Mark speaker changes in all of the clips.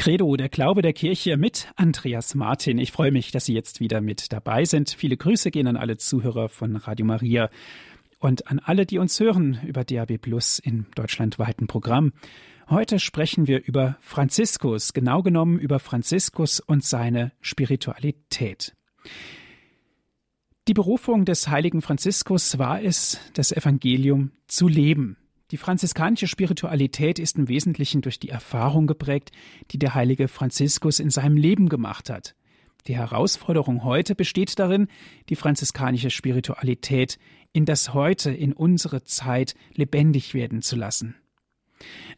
Speaker 1: Credo, der Glaube der Kirche mit Andreas Martin. Ich freue mich, dass Sie jetzt wieder mit dabei sind. Viele Grüße gehen an alle Zuhörer von Radio Maria und an alle, die uns hören über DAB Plus im deutschlandweiten Programm. Heute sprechen wir über Franziskus, genau genommen über Franziskus und seine Spiritualität. Die Berufung des heiligen Franziskus war es, das Evangelium zu leben. Die franziskanische Spiritualität ist im Wesentlichen durch die Erfahrung geprägt, die der heilige Franziskus in seinem Leben gemacht hat. Die Herausforderung heute besteht darin, die franziskanische Spiritualität in das Heute, in unsere Zeit lebendig werden zu lassen.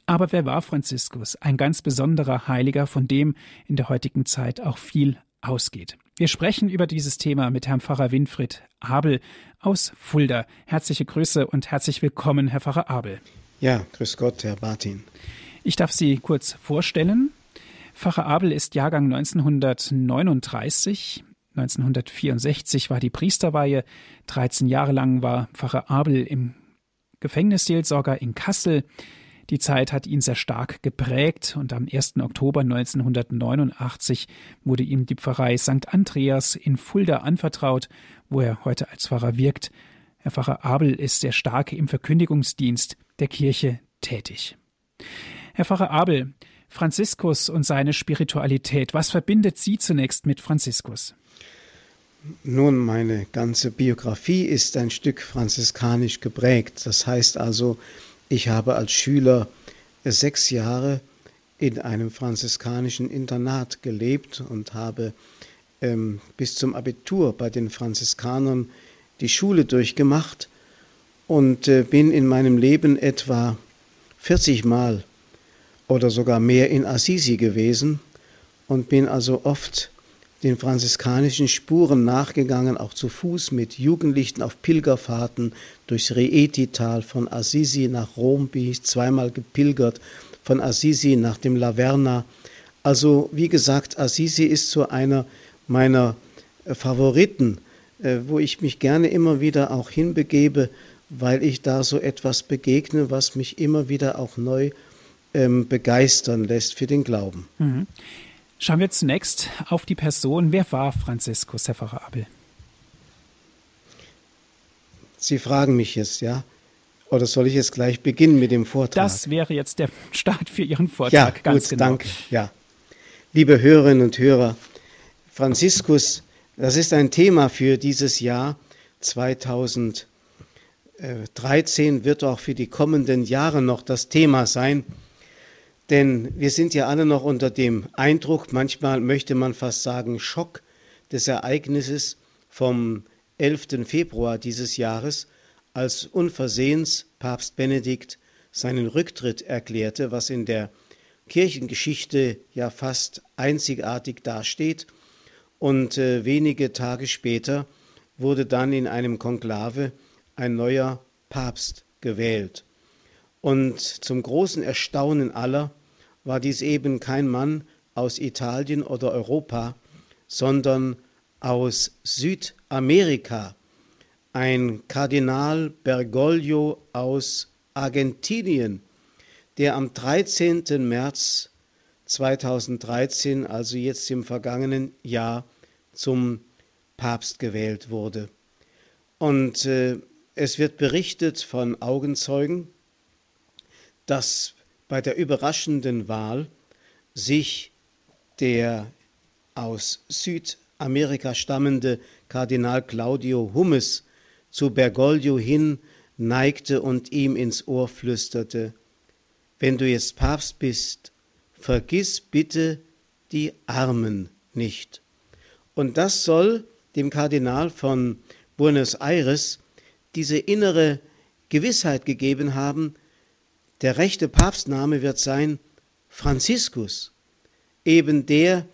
Speaker 1: Aber wer war Franziskus? Ein ganz besonderer Heiliger, von dem in der heutigen Zeit auch viel ausgeht. Wir sprechen über dieses Thema mit Herrn Pfarrer Winfried Abel aus Fulda. Herzliche Grüße und herzlich willkommen, Herr Pfarrer Abel.
Speaker 2: Ja, grüß Gott, Herr Martin.
Speaker 1: Ich darf Sie kurz vorstellen. Pfarrer Abel ist Jahrgang 1939. 1964 war die Priesterweihe. 13 Jahre lang war Pfarrer Abel im Gefängnisseelsorger in Kassel. Die Zeit hat ihn sehr stark geprägt und am 1. Oktober 1989 wurde ihm die Pfarrei St. Andreas in Fulda anvertraut, wo er heute als Pfarrer wirkt. Herr Pfarrer Abel ist sehr stark im Verkündigungsdienst der Kirche tätig. Herr Pfarrer Abel, Franziskus und seine Spiritualität, was verbindet Sie zunächst mit Franziskus?
Speaker 2: Nun, meine ganze Biografie ist ein Stück franziskanisch geprägt. Das heißt also, ich habe als Schüler sechs Jahre in einem franziskanischen Internat gelebt und habe ähm, bis zum Abitur bei den Franziskanern die Schule durchgemacht und äh, bin in meinem Leben etwa 40 Mal oder sogar mehr in Assisi gewesen und bin also oft den franziskanischen Spuren nachgegangen, auch zu Fuß mit Jugendlichen auf Pilgerfahrten durchs Reeti-Tal von Assisi nach Rom bin ich zweimal gepilgert, von Assisi nach dem Laverna. Also wie gesagt, Assisi ist so einer meiner äh, Favoriten, äh, wo ich mich gerne immer wieder auch hinbegebe, weil ich da so etwas begegne, was mich immer wieder auch neu ähm, begeistern lässt für den Glauben. Mhm.
Speaker 1: Schauen wir zunächst auf die Person. Wer war Franziskus, Herr Pfarrer Abel?
Speaker 2: Sie fragen mich jetzt, ja? Oder soll ich jetzt gleich beginnen mit dem Vortrag?
Speaker 1: Das wäre jetzt der Start für Ihren Vortrag.
Speaker 2: Ja, ganz gut, genau. danke. Ja. Liebe Hörerinnen und Hörer, Franziskus, das ist ein Thema für dieses Jahr 2013, wird auch für die kommenden Jahre noch das Thema sein. Denn wir sind ja alle noch unter dem Eindruck, manchmal möchte man fast sagen Schock des Ereignisses vom 11. Februar dieses Jahres, als unversehens Papst Benedikt seinen Rücktritt erklärte, was in der Kirchengeschichte ja fast einzigartig dasteht. Und äh, wenige Tage später wurde dann in einem Konklave ein neuer Papst gewählt. Und zum großen Erstaunen aller war dies eben kein Mann aus Italien oder Europa, sondern aus Südamerika, ein Kardinal Bergoglio aus Argentinien, der am 13. März 2013, also jetzt im vergangenen Jahr, zum Papst gewählt wurde. Und äh, es wird berichtet von Augenzeugen, dass bei der überraschenden Wahl sich der aus Südamerika stammende Kardinal Claudio Hummes zu Bergoglio hin neigte und ihm ins Ohr flüsterte, wenn du jetzt Papst bist, vergiss bitte die Armen nicht. Und das soll dem Kardinal von Buenos Aires diese innere Gewissheit gegeben haben, der rechte Papstname wird sein Franziskus, eben der,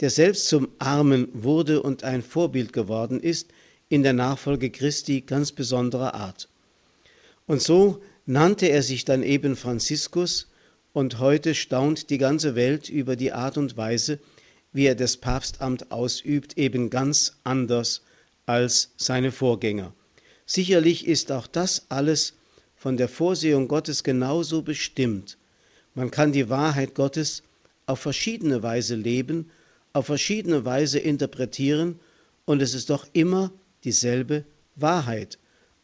Speaker 2: der selbst zum Armen wurde und ein Vorbild geworden ist in der Nachfolge Christi ganz besonderer Art. Und so nannte er sich dann eben Franziskus, und heute staunt die ganze Welt über die Art und Weise, wie er das Papstamt ausübt, eben ganz anders als seine Vorgänger. Sicherlich ist auch das alles von der Vorsehung Gottes genauso bestimmt. Man kann die Wahrheit Gottes auf verschiedene Weise leben, auf verschiedene Weise interpretieren und es ist doch immer dieselbe Wahrheit.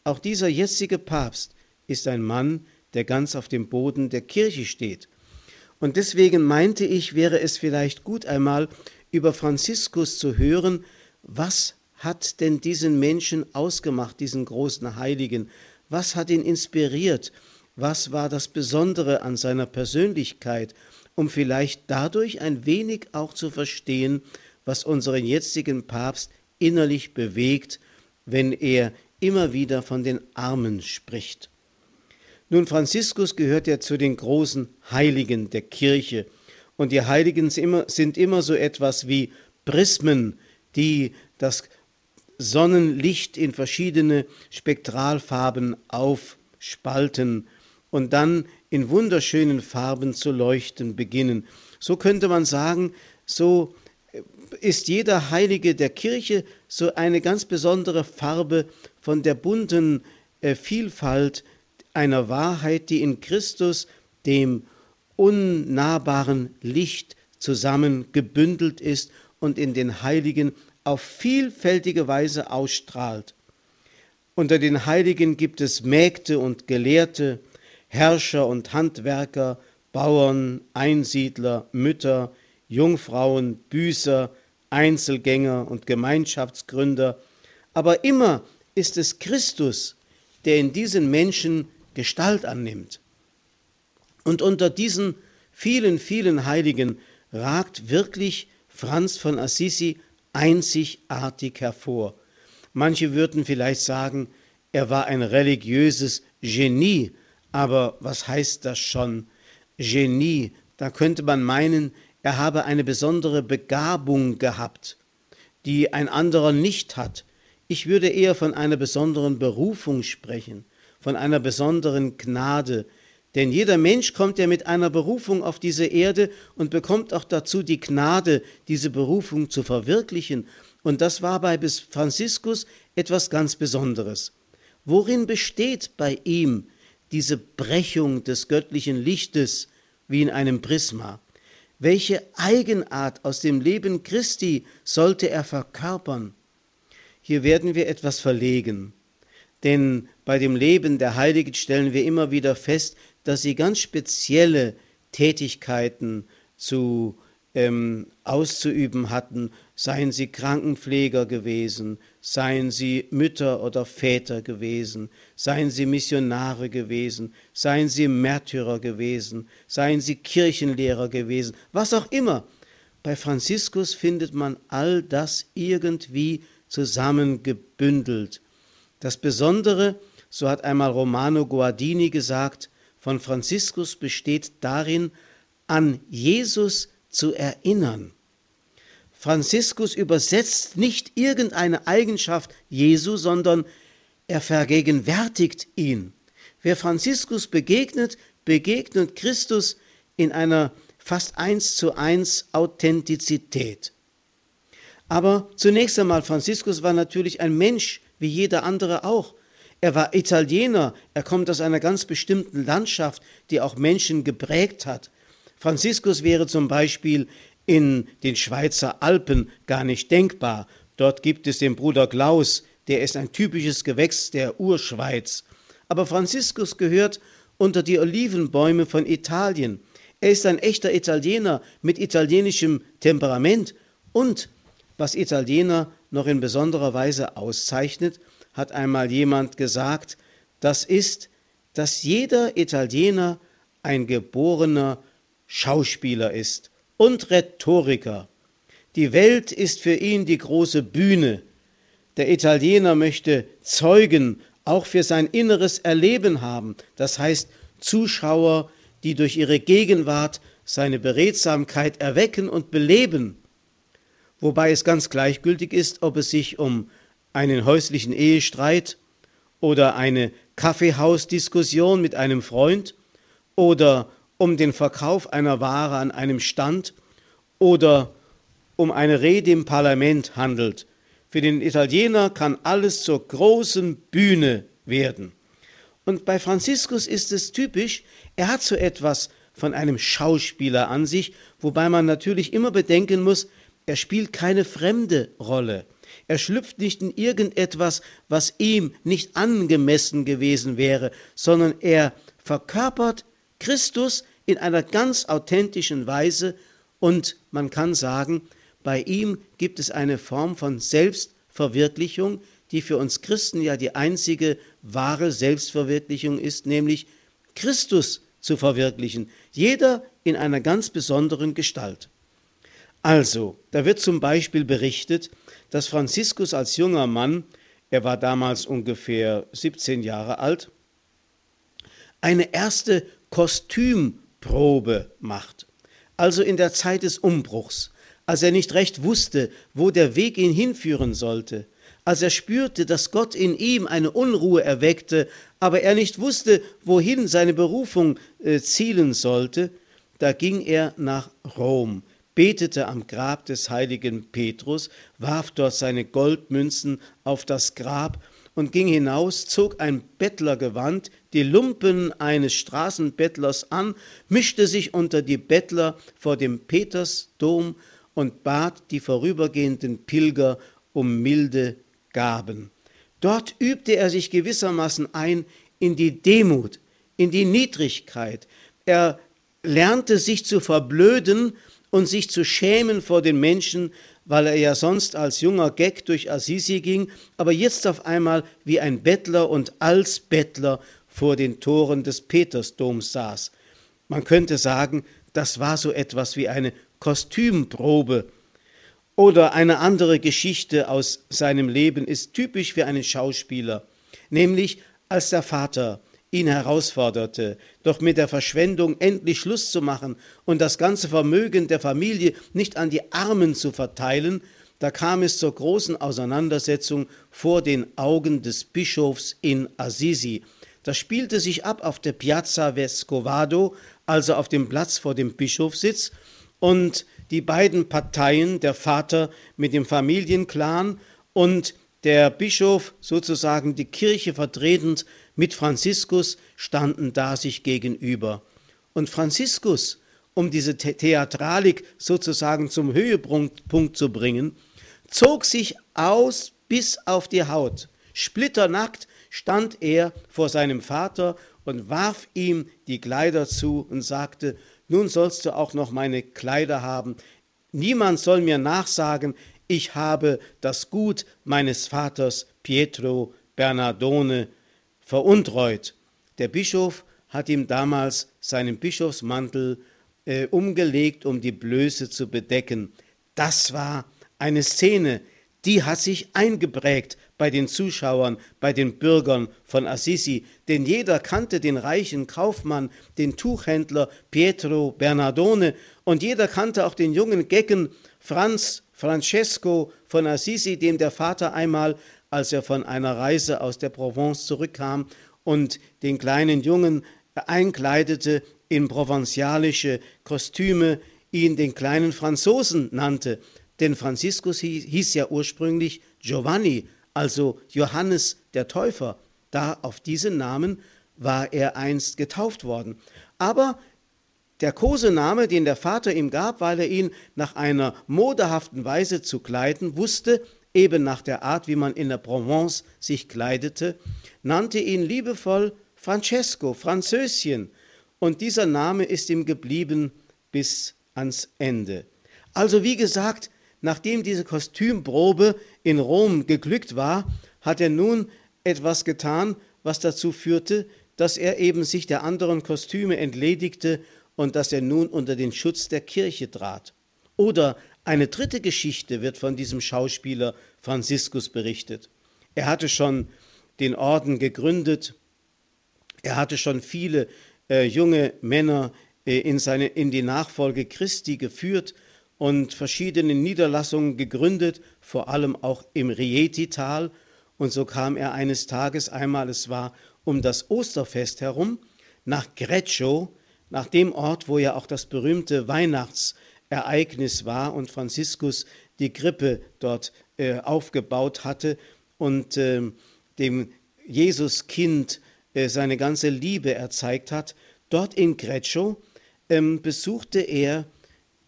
Speaker 2: Auch dieser jetzige Papst ist ein Mann, der ganz auf dem Boden der Kirche steht. Und deswegen meinte ich, wäre es vielleicht gut einmal über Franziskus zu hören, was hat denn diesen Menschen ausgemacht, diesen großen Heiligen? Was hat ihn inspiriert? Was war das Besondere an seiner Persönlichkeit? Um vielleicht dadurch ein wenig auch zu verstehen, was unseren jetzigen Papst innerlich bewegt, wenn er immer wieder von den Armen spricht. Nun, Franziskus gehört ja zu den großen Heiligen der Kirche. Und die Heiligen sind immer so etwas wie Prismen, die das Sonnenlicht in verschiedene Spektralfarben aufspalten und dann in wunderschönen Farben zu leuchten beginnen. So könnte man sagen, so ist jeder Heilige der Kirche so eine ganz besondere Farbe von der bunten äh, Vielfalt einer Wahrheit, die in Christus, dem unnahbaren Licht, zusammengebündelt ist und in den Heiligen auf vielfältige Weise ausstrahlt. Unter den Heiligen gibt es Mägde und Gelehrte, Herrscher und Handwerker, Bauern, Einsiedler, Mütter, Jungfrauen, Büßer, Einzelgänger und Gemeinschaftsgründer, aber immer ist es Christus, der in diesen Menschen Gestalt annimmt. Und unter diesen vielen, vielen Heiligen ragt wirklich Franz von Assisi einzigartig hervor. Manche würden vielleicht sagen, er war ein religiöses Genie, aber was heißt das schon? Genie, da könnte man meinen, er habe eine besondere Begabung gehabt, die ein anderer nicht hat. Ich würde eher von einer besonderen Berufung sprechen, von einer besonderen Gnade, denn jeder Mensch kommt ja mit einer Berufung auf diese Erde und bekommt auch dazu die Gnade, diese Berufung zu verwirklichen. Und das war bei Franziskus etwas ganz Besonderes. Worin besteht bei ihm diese Brechung des göttlichen Lichtes wie in einem Prisma? Welche Eigenart aus dem Leben Christi sollte er verkörpern? Hier werden wir etwas verlegen. Denn bei dem Leben der Heiligen stellen wir immer wieder fest, dass sie ganz spezielle Tätigkeiten zu ähm, auszuüben hatten, seien sie Krankenpfleger gewesen, seien sie Mütter oder Väter gewesen, seien sie Missionare gewesen, seien sie Märtyrer gewesen, seien sie Kirchenlehrer gewesen, was auch immer. Bei Franziskus findet man all das irgendwie zusammengebündelt. Das Besondere, so hat einmal Romano Guardini gesagt, von Franziskus besteht darin, an Jesus zu erinnern. Franziskus übersetzt nicht irgendeine Eigenschaft Jesu, sondern er vergegenwärtigt ihn. Wer Franziskus begegnet, begegnet Christus in einer fast eins zu eins Authentizität. Aber zunächst einmal, Franziskus war natürlich ein Mensch, wie jeder andere auch. Er war Italiener, er kommt aus einer ganz bestimmten Landschaft, die auch Menschen geprägt hat. Franziskus wäre zum Beispiel in den Schweizer Alpen gar nicht denkbar. Dort gibt es den Bruder Klaus, der ist ein typisches Gewächs der Urschweiz. Aber Franziskus gehört unter die Olivenbäume von Italien. Er ist ein echter Italiener mit italienischem Temperament und, was Italiener noch in besonderer Weise auszeichnet, hat einmal jemand gesagt, das ist, dass jeder Italiener ein geborener Schauspieler ist und Rhetoriker. Die Welt ist für ihn die große Bühne. Der Italiener möchte Zeugen auch für sein inneres Erleben haben, das heißt Zuschauer, die durch ihre Gegenwart seine Beredsamkeit erwecken und beleben, wobei es ganz gleichgültig ist, ob es sich um einen häuslichen Ehestreit oder eine Kaffeehausdiskussion mit einem Freund oder um den Verkauf einer Ware an einem Stand oder um eine Rede im Parlament handelt. Für den Italiener kann alles zur großen Bühne werden. Und bei Franziskus ist es typisch, er hat so etwas von einem Schauspieler an sich, wobei man natürlich immer bedenken muss, er spielt keine fremde Rolle. Er schlüpft nicht in irgendetwas, was ihm nicht angemessen gewesen wäre, sondern er verkörpert Christus in einer ganz authentischen Weise und man kann sagen, bei ihm gibt es eine Form von Selbstverwirklichung, die für uns Christen ja die einzige wahre Selbstverwirklichung ist, nämlich Christus zu verwirklichen, jeder in einer ganz besonderen Gestalt. Also, da wird zum Beispiel berichtet, dass Franziskus als junger Mann, er war damals ungefähr 17 Jahre alt, eine erste Kostümprobe macht. Also in der Zeit des Umbruchs, als er nicht recht wusste, wo der Weg ihn hinführen sollte, als er spürte, dass Gott in ihm eine Unruhe erweckte, aber er nicht wusste, wohin seine Berufung äh, zielen sollte, da ging er nach Rom, betete am Grab des heiligen Petrus, warf dort seine Goldmünzen auf das Grab und ging hinaus, zog ein Bettlergewand, die Lumpen eines Straßenbettlers an, mischte sich unter die Bettler vor dem Petersdom und bat die vorübergehenden Pilger um milde Gaben. Dort übte er sich gewissermaßen ein in die Demut, in die Niedrigkeit. Er lernte sich zu verblöden und sich zu schämen vor den Menschen, weil er ja sonst als junger Gag durch Assisi ging, aber jetzt auf einmal wie ein Bettler und als Bettler vor den Toren des Petersdoms saß. Man könnte sagen, das war so etwas wie eine Kostümprobe. Oder eine andere Geschichte aus seinem Leben ist typisch für einen Schauspieler, nämlich als der Vater ihn herausforderte, doch mit der Verschwendung endlich Schluss zu machen und das ganze Vermögen der Familie nicht an die Armen zu verteilen, da kam es zur großen Auseinandersetzung vor den Augen des Bischofs in Assisi. Das spielte sich ab auf der Piazza Vescovado, also auf dem Platz vor dem Bischofssitz, und die beiden Parteien, der Vater mit dem Familienclan und der Bischof sozusagen die Kirche vertretend mit Franziskus standen da sich gegenüber. Und Franziskus, um diese Theatralik sozusagen zum Höhepunkt zu bringen, zog sich aus bis auf die Haut. Splitternackt stand er vor seinem Vater und warf ihm die Kleider zu und sagte, nun sollst du auch noch meine Kleider haben. Niemand soll mir nachsagen, ich habe das Gut meines Vaters Pietro Bernardone veruntreut. Der Bischof hat ihm damals seinen Bischofsmantel äh, umgelegt, um die Blöße zu bedecken. Das war eine Szene, die hat sich eingeprägt bei den Zuschauern, bei den Bürgern von Assisi, denn jeder kannte den reichen Kaufmann, den Tuchhändler Pietro Bernardone und jeder kannte auch den jungen Gecken Franz Francesco von Assisi, dem der Vater einmal, als er von einer Reise aus der Provence zurückkam und den kleinen Jungen einkleidete in provenzialische Kostüme, ihn den kleinen Franzosen nannte. Denn Franziskus hieß ja ursprünglich Giovanni, also Johannes der Täufer. Da auf diesen Namen war er einst getauft worden. Aber der Kosename, den der Vater ihm gab, weil er ihn nach einer modehaften Weise zu kleiden wusste, eben nach der Art, wie man in der Provence sich kleidete, nannte ihn liebevoll Francesco, Französchen, und dieser Name ist ihm geblieben bis ans Ende. Also wie gesagt, nachdem diese Kostümprobe in Rom geglückt war, hat er nun etwas getan, was dazu führte, dass er eben sich der anderen Kostüme entledigte und dass er nun unter den Schutz der Kirche trat. Oder eine dritte Geschichte wird von diesem Schauspieler Franziskus berichtet. Er hatte schon den Orden gegründet, er hatte schon viele äh, junge Männer äh, in, seine, in die Nachfolge Christi geführt und verschiedene Niederlassungen gegründet, vor allem auch im Rieti-Tal. Und so kam er eines Tages einmal, es war um das Osterfest herum, nach Greccio, nach dem Ort, wo ja auch das berühmte Weihnachtsereignis war und Franziskus die Krippe dort äh, aufgebaut hatte und äh, dem Jesuskind äh, seine ganze Liebe erzeigt hat. Dort in Greccio ähm, besuchte er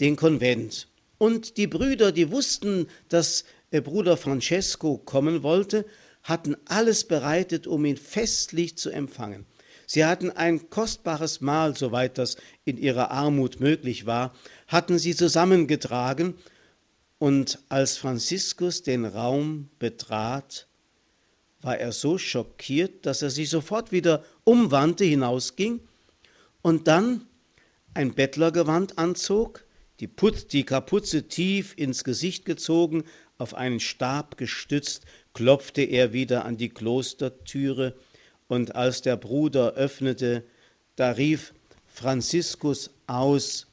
Speaker 2: den Konvent. Und die Brüder, die wussten, dass äh, Bruder Francesco kommen wollte, hatten alles bereitet, um ihn festlich zu empfangen. Sie hatten ein kostbares Mahl, soweit das in ihrer Armut möglich war, hatten sie zusammengetragen, und als Franziskus den Raum betrat, war er so schockiert, dass er sich sofort wieder umwandte, hinausging und dann ein Bettlergewand anzog, die, Putz, die Kapuze tief ins Gesicht gezogen, auf einen Stab gestützt, klopfte er wieder an die Klostertüre, und als der Bruder öffnete, da rief Franziskus aus,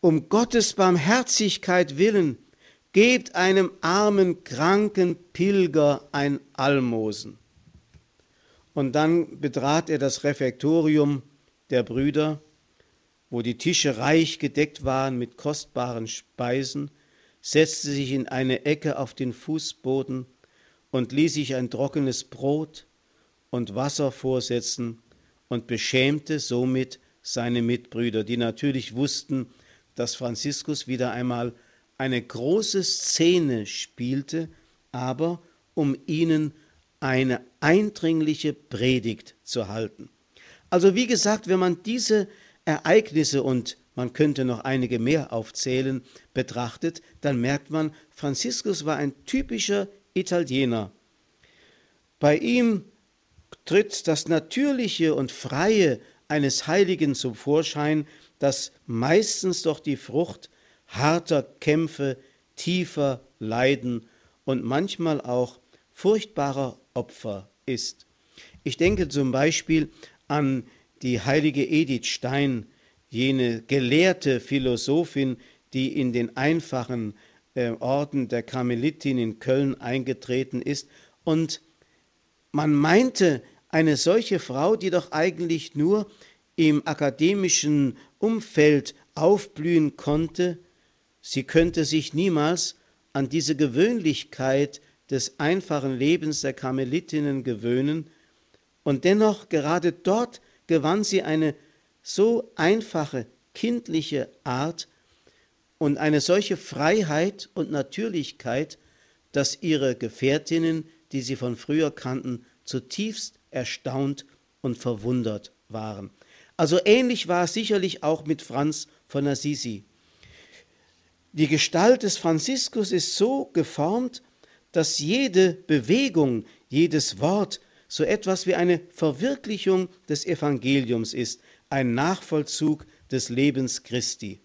Speaker 2: um Gottes Barmherzigkeit willen, gebt einem armen, kranken Pilger ein Almosen. Und dann betrat er das Refektorium der Brüder, wo die Tische reich gedeckt waren mit kostbaren Speisen, setzte sich in eine Ecke auf den Fußboden und ließ sich ein trockenes Brot und Wasser vorsetzen und beschämte somit seine Mitbrüder, die natürlich wussten, dass Franziskus wieder einmal eine große Szene spielte, aber um ihnen eine eindringliche Predigt zu halten. Also wie gesagt, wenn man diese Ereignisse und man könnte noch einige mehr aufzählen, betrachtet, dann merkt man, Franziskus war ein typischer Italiener. Bei ihm tritt das Natürliche und Freie eines Heiligen zum Vorschein, das meistens doch die Frucht harter Kämpfe, tiefer Leiden und manchmal auch furchtbarer Opfer ist. Ich denke zum Beispiel an die heilige Edith Stein, jene gelehrte Philosophin, die in den einfachen äh, Orden der Karmelitin in Köln eingetreten ist. Und man meinte, eine solche Frau, die doch eigentlich nur im akademischen Umfeld aufblühen konnte, sie könnte sich niemals an diese Gewöhnlichkeit des einfachen Lebens der Karmelitinnen gewöhnen, und dennoch gerade dort gewann sie eine so einfache, kindliche Art und eine solche Freiheit und Natürlichkeit, dass ihre Gefährtinnen, die sie von früher kannten, zutiefst erstaunt und verwundert waren. Also ähnlich war es sicherlich auch mit Franz von Assisi. Die Gestalt des Franziskus ist so geformt, dass jede Bewegung, jedes Wort so etwas wie eine Verwirklichung des Evangeliums ist, ein Nachvollzug des Lebens Christi.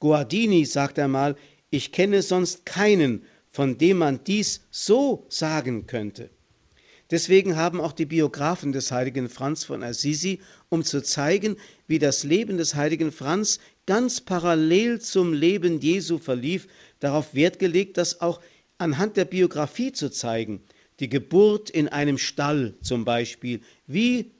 Speaker 2: Guardini sagt einmal, ich kenne sonst keinen, von dem man dies so sagen könnte. Deswegen haben auch die Biografen des heiligen Franz von Assisi, um zu zeigen, wie das Leben des heiligen Franz ganz parallel zum Leben Jesu verlief, darauf Wert gelegt, das auch anhand der Biografie zu zeigen. Die Geburt in einem Stall zum Beispiel, wie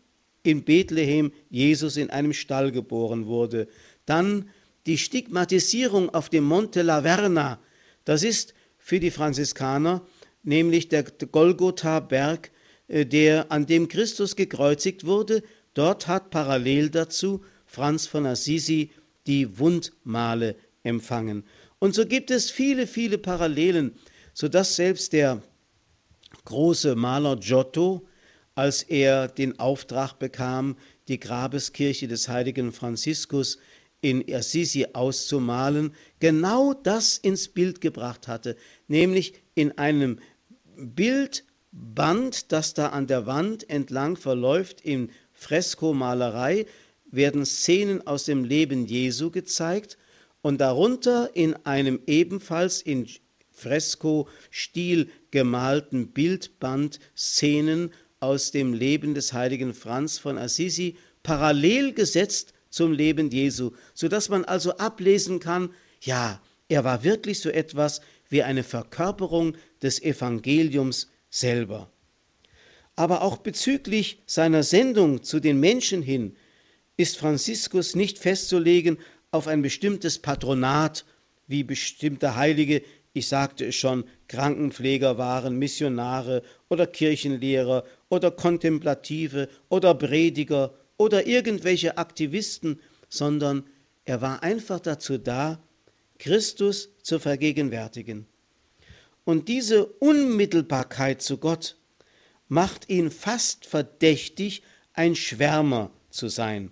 Speaker 2: in Bethlehem Jesus in einem Stall geboren wurde. Dann die Stigmatisierung auf dem Monte Laverna. Das ist für die Franziskaner nämlich der Golgotha-Berg, äh, der, an dem Christus gekreuzigt wurde, dort hat parallel dazu Franz von Assisi die Wundmale empfangen. Und so gibt es viele, viele Parallelen, sodass selbst der große Maler Giotto, als er den Auftrag bekam, die Grabeskirche des heiligen Franziskus in Assisi auszumalen, genau das ins Bild gebracht hatte, nämlich in einem Bild Band, das da an der Wand entlang verläuft in Freskomalerei, werden Szenen aus dem Leben Jesu gezeigt und darunter in einem ebenfalls in Fresko-Stil gemalten Bildband Szenen aus dem Leben des heiligen Franz von Assisi parallel gesetzt zum Leben Jesu, sodass man also ablesen kann, ja, er war wirklich so etwas wie eine Verkörperung des Evangeliums selber. Aber auch bezüglich seiner Sendung zu den Menschen hin ist Franziskus nicht festzulegen auf ein bestimmtes Patronat, wie bestimmte Heilige, ich sagte es schon, Krankenpfleger waren, Missionare oder Kirchenlehrer oder Kontemplative oder Prediger oder irgendwelche Aktivisten, sondern er war einfach dazu da, Christus zu vergegenwärtigen. Und diese Unmittelbarkeit zu Gott macht ihn fast verdächtig, ein Schwärmer zu sein.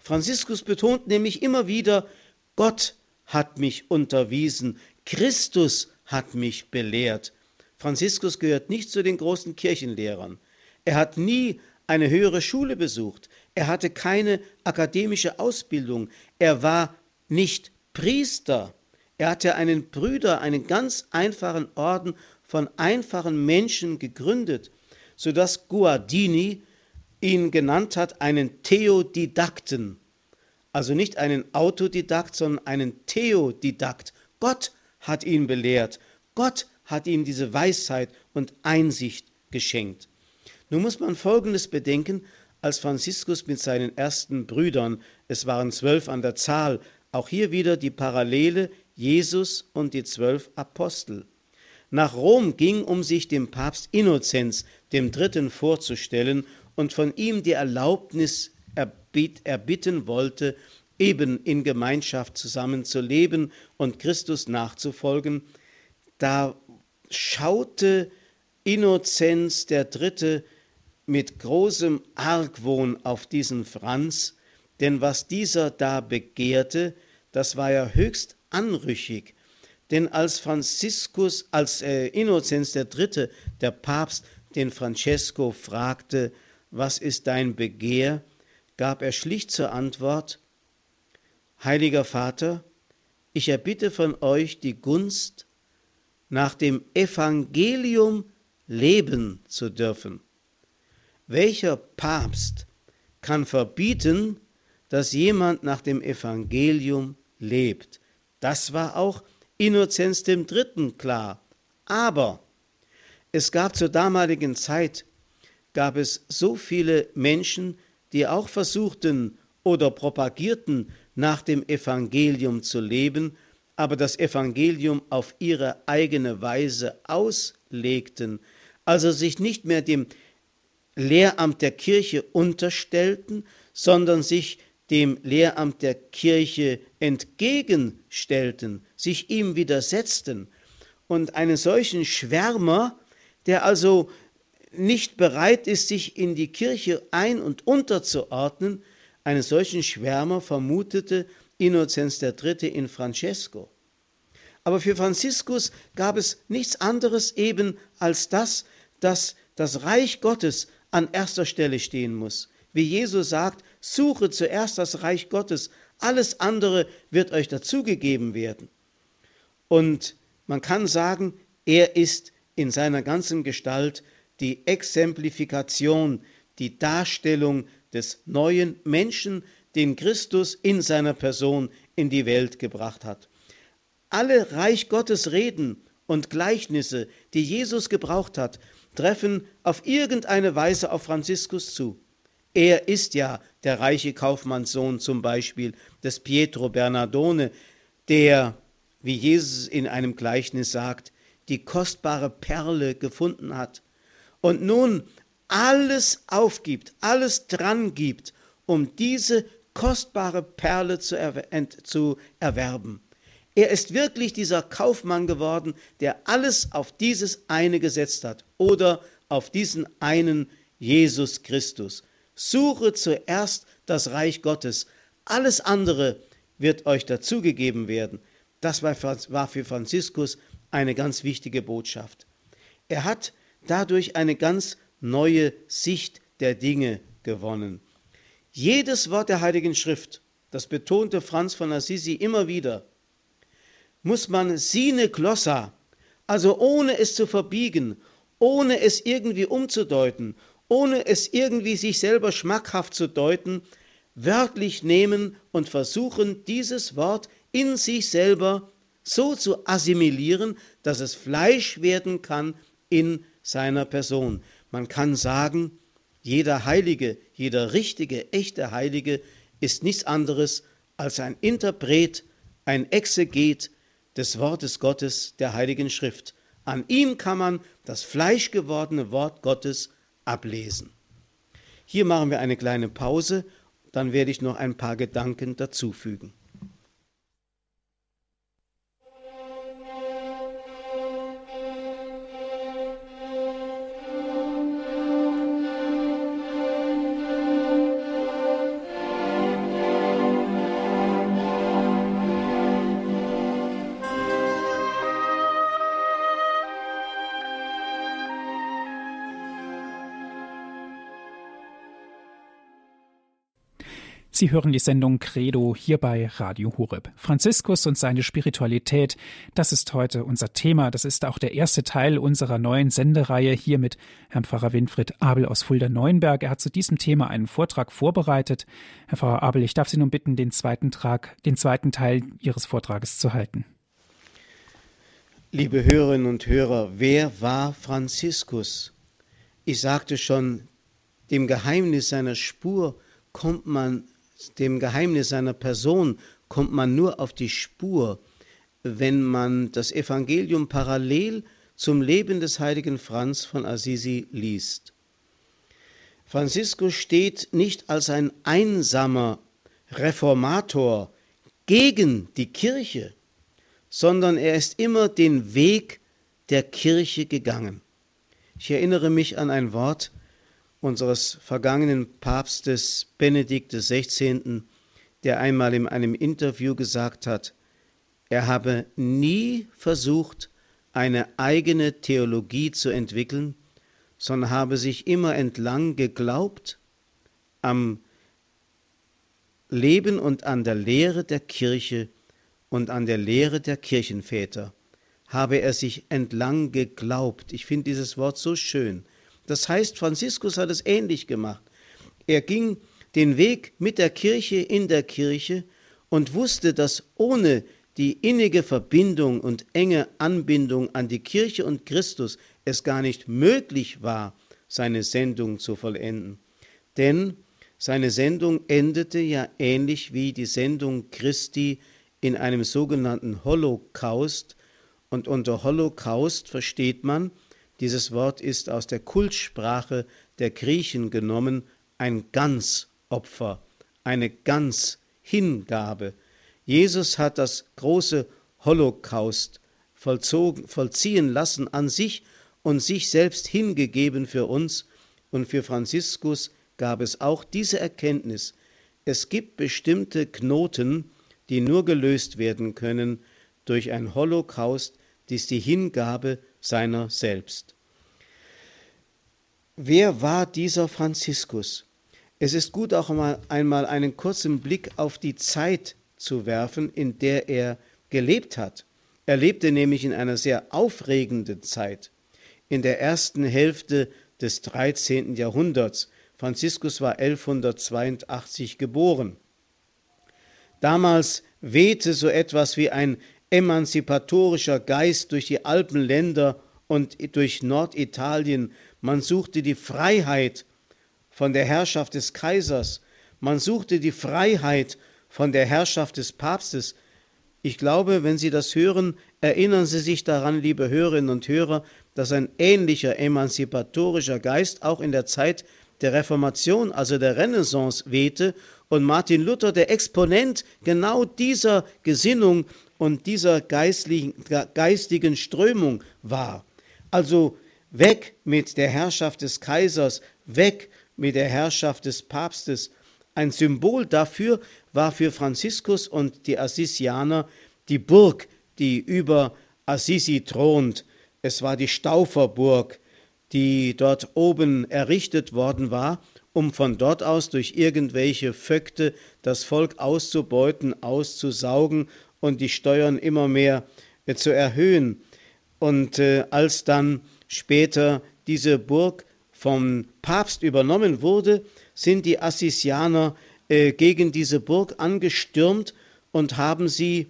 Speaker 2: Franziskus betont nämlich immer wieder, Gott hat mich unterwiesen, Christus hat mich belehrt. Franziskus gehört nicht zu den großen Kirchenlehrern. Er hat nie eine höhere Schule besucht. Er hatte keine akademische Ausbildung. Er war nicht Priester. Er hatte einen Brüder, einen ganz einfachen Orden von einfachen Menschen gegründet, sodass Guardini ihn genannt hat, einen Theodidakten. Also nicht einen Autodidakt, sondern einen Theodidakt. Gott hat ihn belehrt. Gott hat ihm diese Weisheit und Einsicht geschenkt. Nun muss man Folgendes bedenken, als Franziskus mit seinen ersten Brüdern, es waren zwölf an der Zahl, auch hier wieder die Parallele Jesus und die zwölf Apostel. Nach Rom ging, um sich dem Papst Innozenz dem Dritten vorzustellen und von ihm die Erlaubnis erbitten wollte, eben in Gemeinschaft zusammenzuleben und Christus nachzufolgen, da schaute Innozenz der Dritte mit großem Argwohn auf diesen Franz, denn was dieser da begehrte, das war ja höchst anrüchig. Denn als Franziskus, als äh, Innozenz III., der Papst, den Francesco fragte, was ist dein Begehr, gab er schlicht zur Antwort, Heiliger Vater, ich erbitte von euch die Gunst, nach dem Evangelium leben zu dürfen. Welcher Papst kann verbieten, dass jemand nach dem Evangelium lebt? Das war auch Innozenz III. klar. Aber es gab zur damaligen Zeit, gab es so viele Menschen, die auch versuchten oder propagierten, nach dem Evangelium zu leben, aber das Evangelium auf ihre eigene Weise auslegten, also sich nicht mehr dem Lehramt der Kirche unterstellten, sondern sich dem Lehramt der Kirche entgegenstellten, sich ihm widersetzten. Und einen solchen Schwärmer, der also nicht bereit ist, sich in die Kirche ein- und unterzuordnen, einen solchen Schwärmer vermutete Innozenz III. in Francesco. Aber für Franziskus gab es nichts anderes eben als das, dass das Reich Gottes an erster Stelle stehen muss. Wie Jesus sagt, suche zuerst das Reich Gottes, alles andere wird euch dazugegeben werden. Und man kann sagen, er ist in seiner ganzen Gestalt die Exemplifikation, die Darstellung des neuen Menschen, den Christus in seiner Person in die Welt gebracht hat. Alle Reich Gottes Reden und Gleichnisse, die Jesus gebraucht hat, treffen auf irgendeine Weise auf Franziskus zu. Er ist ja der reiche Kaufmannssohn zum Beispiel des Pietro Bernardone, der, wie Jesus in einem Gleichnis sagt, die kostbare Perle gefunden hat und nun alles aufgibt, alles dran gibt, um diese kostbare Perle zu, erwer zu erwerben. Er ist wirklich dieser Kaufmann geworden, der alles auf dieses eine gesetzt hat oder auf diesen einen Jesus Christus. Suche zuerst das Reich Gottes. Alles andere wird euch dazugegeben werden. Das war für Franziskus eine ganz wichtige Botschaft. Er hat dadurch eine ganz neue Sicht der Dinge gewonnen. Jedes Wort der Heiligen Schrift, das betonte Franz von Assisi immer wieder, muss man sine glossa, also ohne es zu verbiegen, ohne es irgendwie umzudeuten, ohne es irgendwie sich selber schmackhaft zu deuten, wörtlich nehmen und versuchen, dieses Wort in sich selber so zu assimilieren, dass es Fleisch werden kann in seiner Person. Man kann sagen, jeder Heilige, jeder richtige, echte Heilige ist nichts anderes als ein Interpret, ein Exeget des Wortes Gottes, der Heiligen Schrift. An ihm kann man das fleischgewordene Wort Gottes ablesen. Hier machen wir eine kleine Pause, dann werde ich noch ein paar Gedanken dazufügen.
Speaker 1: Sie hören die Sendung Credo hier bei Radio Horeb. Franziskus und seine Spiritualität, das ist heute unser Thema. Das ist auch der erste Teil unserer neuen Sendereihe hier mit Herrn Pfarrer Winfried Abel aus Fulda-Neuenberg. Er hat zu diesem Thema einen Vortrag vorbereitet. Herr Pfarrer Abel, ich darf Sie nun bitten, den zweiten, Trag, den zweiten Teil Ihres Vortrages zu halten.
Speaker 2: Liebe Hörerinnen und Hörer, wer war Franziskus? Ich sagte schon, dem Geheimnis seiner Spur kommt man dem Geheimnis seiner Person kommt man nur auf die Spur, wenn man das Evangelium parallel zum Leben des heiligen Franz von Assisi liest. Franziskus steht nicht als ein einsamer Reformator gegen die Kirche, sondern er ist immer den Weg der Kirche gegangen. Ich erinnere mich an ein Wort, unseres vergangenen Papstes Benedikt XVI., der einmal in einem Interview gesagt hat, er habe nie versucht, eine eigene Theologie zu entwickeln, sondern habe sich immer entlang geglaubt am Leben und an der Lehre der Kirche und an der Lehre der Kirchenväter habe er sich entlang geglaubt. Ich finde dieses Wort so schön. Das heißt, Franziskus hat es ähnlich gemacht. Er ging den Weg mit der Kirche in der Kirche und wusste, dass ohne die innige Verbindung und enge Anbindung an die Kirche und Christus es gar nicht möglich war, seine Sendung zu vollenden. Denn seine Sendung endete ja ähnlich wie die Sendung Christi in einem sogenannten Holocaust. Und unter Holocaust versteht man, dieses Wort ist aus der Kultsprache der Griechen genommen, ein Ganzopfer, eine Ganzhingabe. Jesus hat das große Holocaust vollziehen lassen an sich und sich selbst hingegeben für uns. Und für Franziskus gab es auch diese Erkenntnis. Es gibt bestimmte Knoten, die nur gelöst werden können durch ein Holocaust, dies die Hingabe seiner selbst. Wer war dieser Franziskus? Es ist gut auch mal einmal einen kurzen Blick auf die Zeit zu werfen, in der er gelebt hat. Er lebte nämlich in einer sehr aufregenden Zeit, in der ersten Hälfte des 13. Jahrhunderts. Franziskus war 1182 geboren. Damals wehte so etwas wie ein emanzipatorischer Geist durch die Alpenländer und durch Norditalien. Man suchte die Freiheit von der Herrschaft des Kaisers. Man suchte die Freiheit von der Herrschaft des Papstes. Ich glaube, wenn Sie das hören, erinnern Sie sich daran, liebe Hörerinnen und Hörer, dass ein ähnlicher emanzipatorischer Geist auch in der Zeit der Reformation, also der Renaissance, wehte und Martin Luther der Exponent genau dieser Gesinnung und dieser geistigen Strömung war. Also weg mit der Herrschaft des Kaisers, weg mit der Herrschaft des Papstes. Ein Symbol dafür war für Franziskus und die Assisianer die Burg, die über Assisi thront. Es war die Stauferburg, die dort oben errichtet worden war, um von dort aus durch irgendwelche Vögte das Volk auszubeuten, auszusaugen und die Steuern immer mehr äh, zu erhöhen. Und äh, als dann später diese Burg vom Papst übernommen wurde, sind die Assisianer äh, gegen diese Burg angestürmt und haben sie,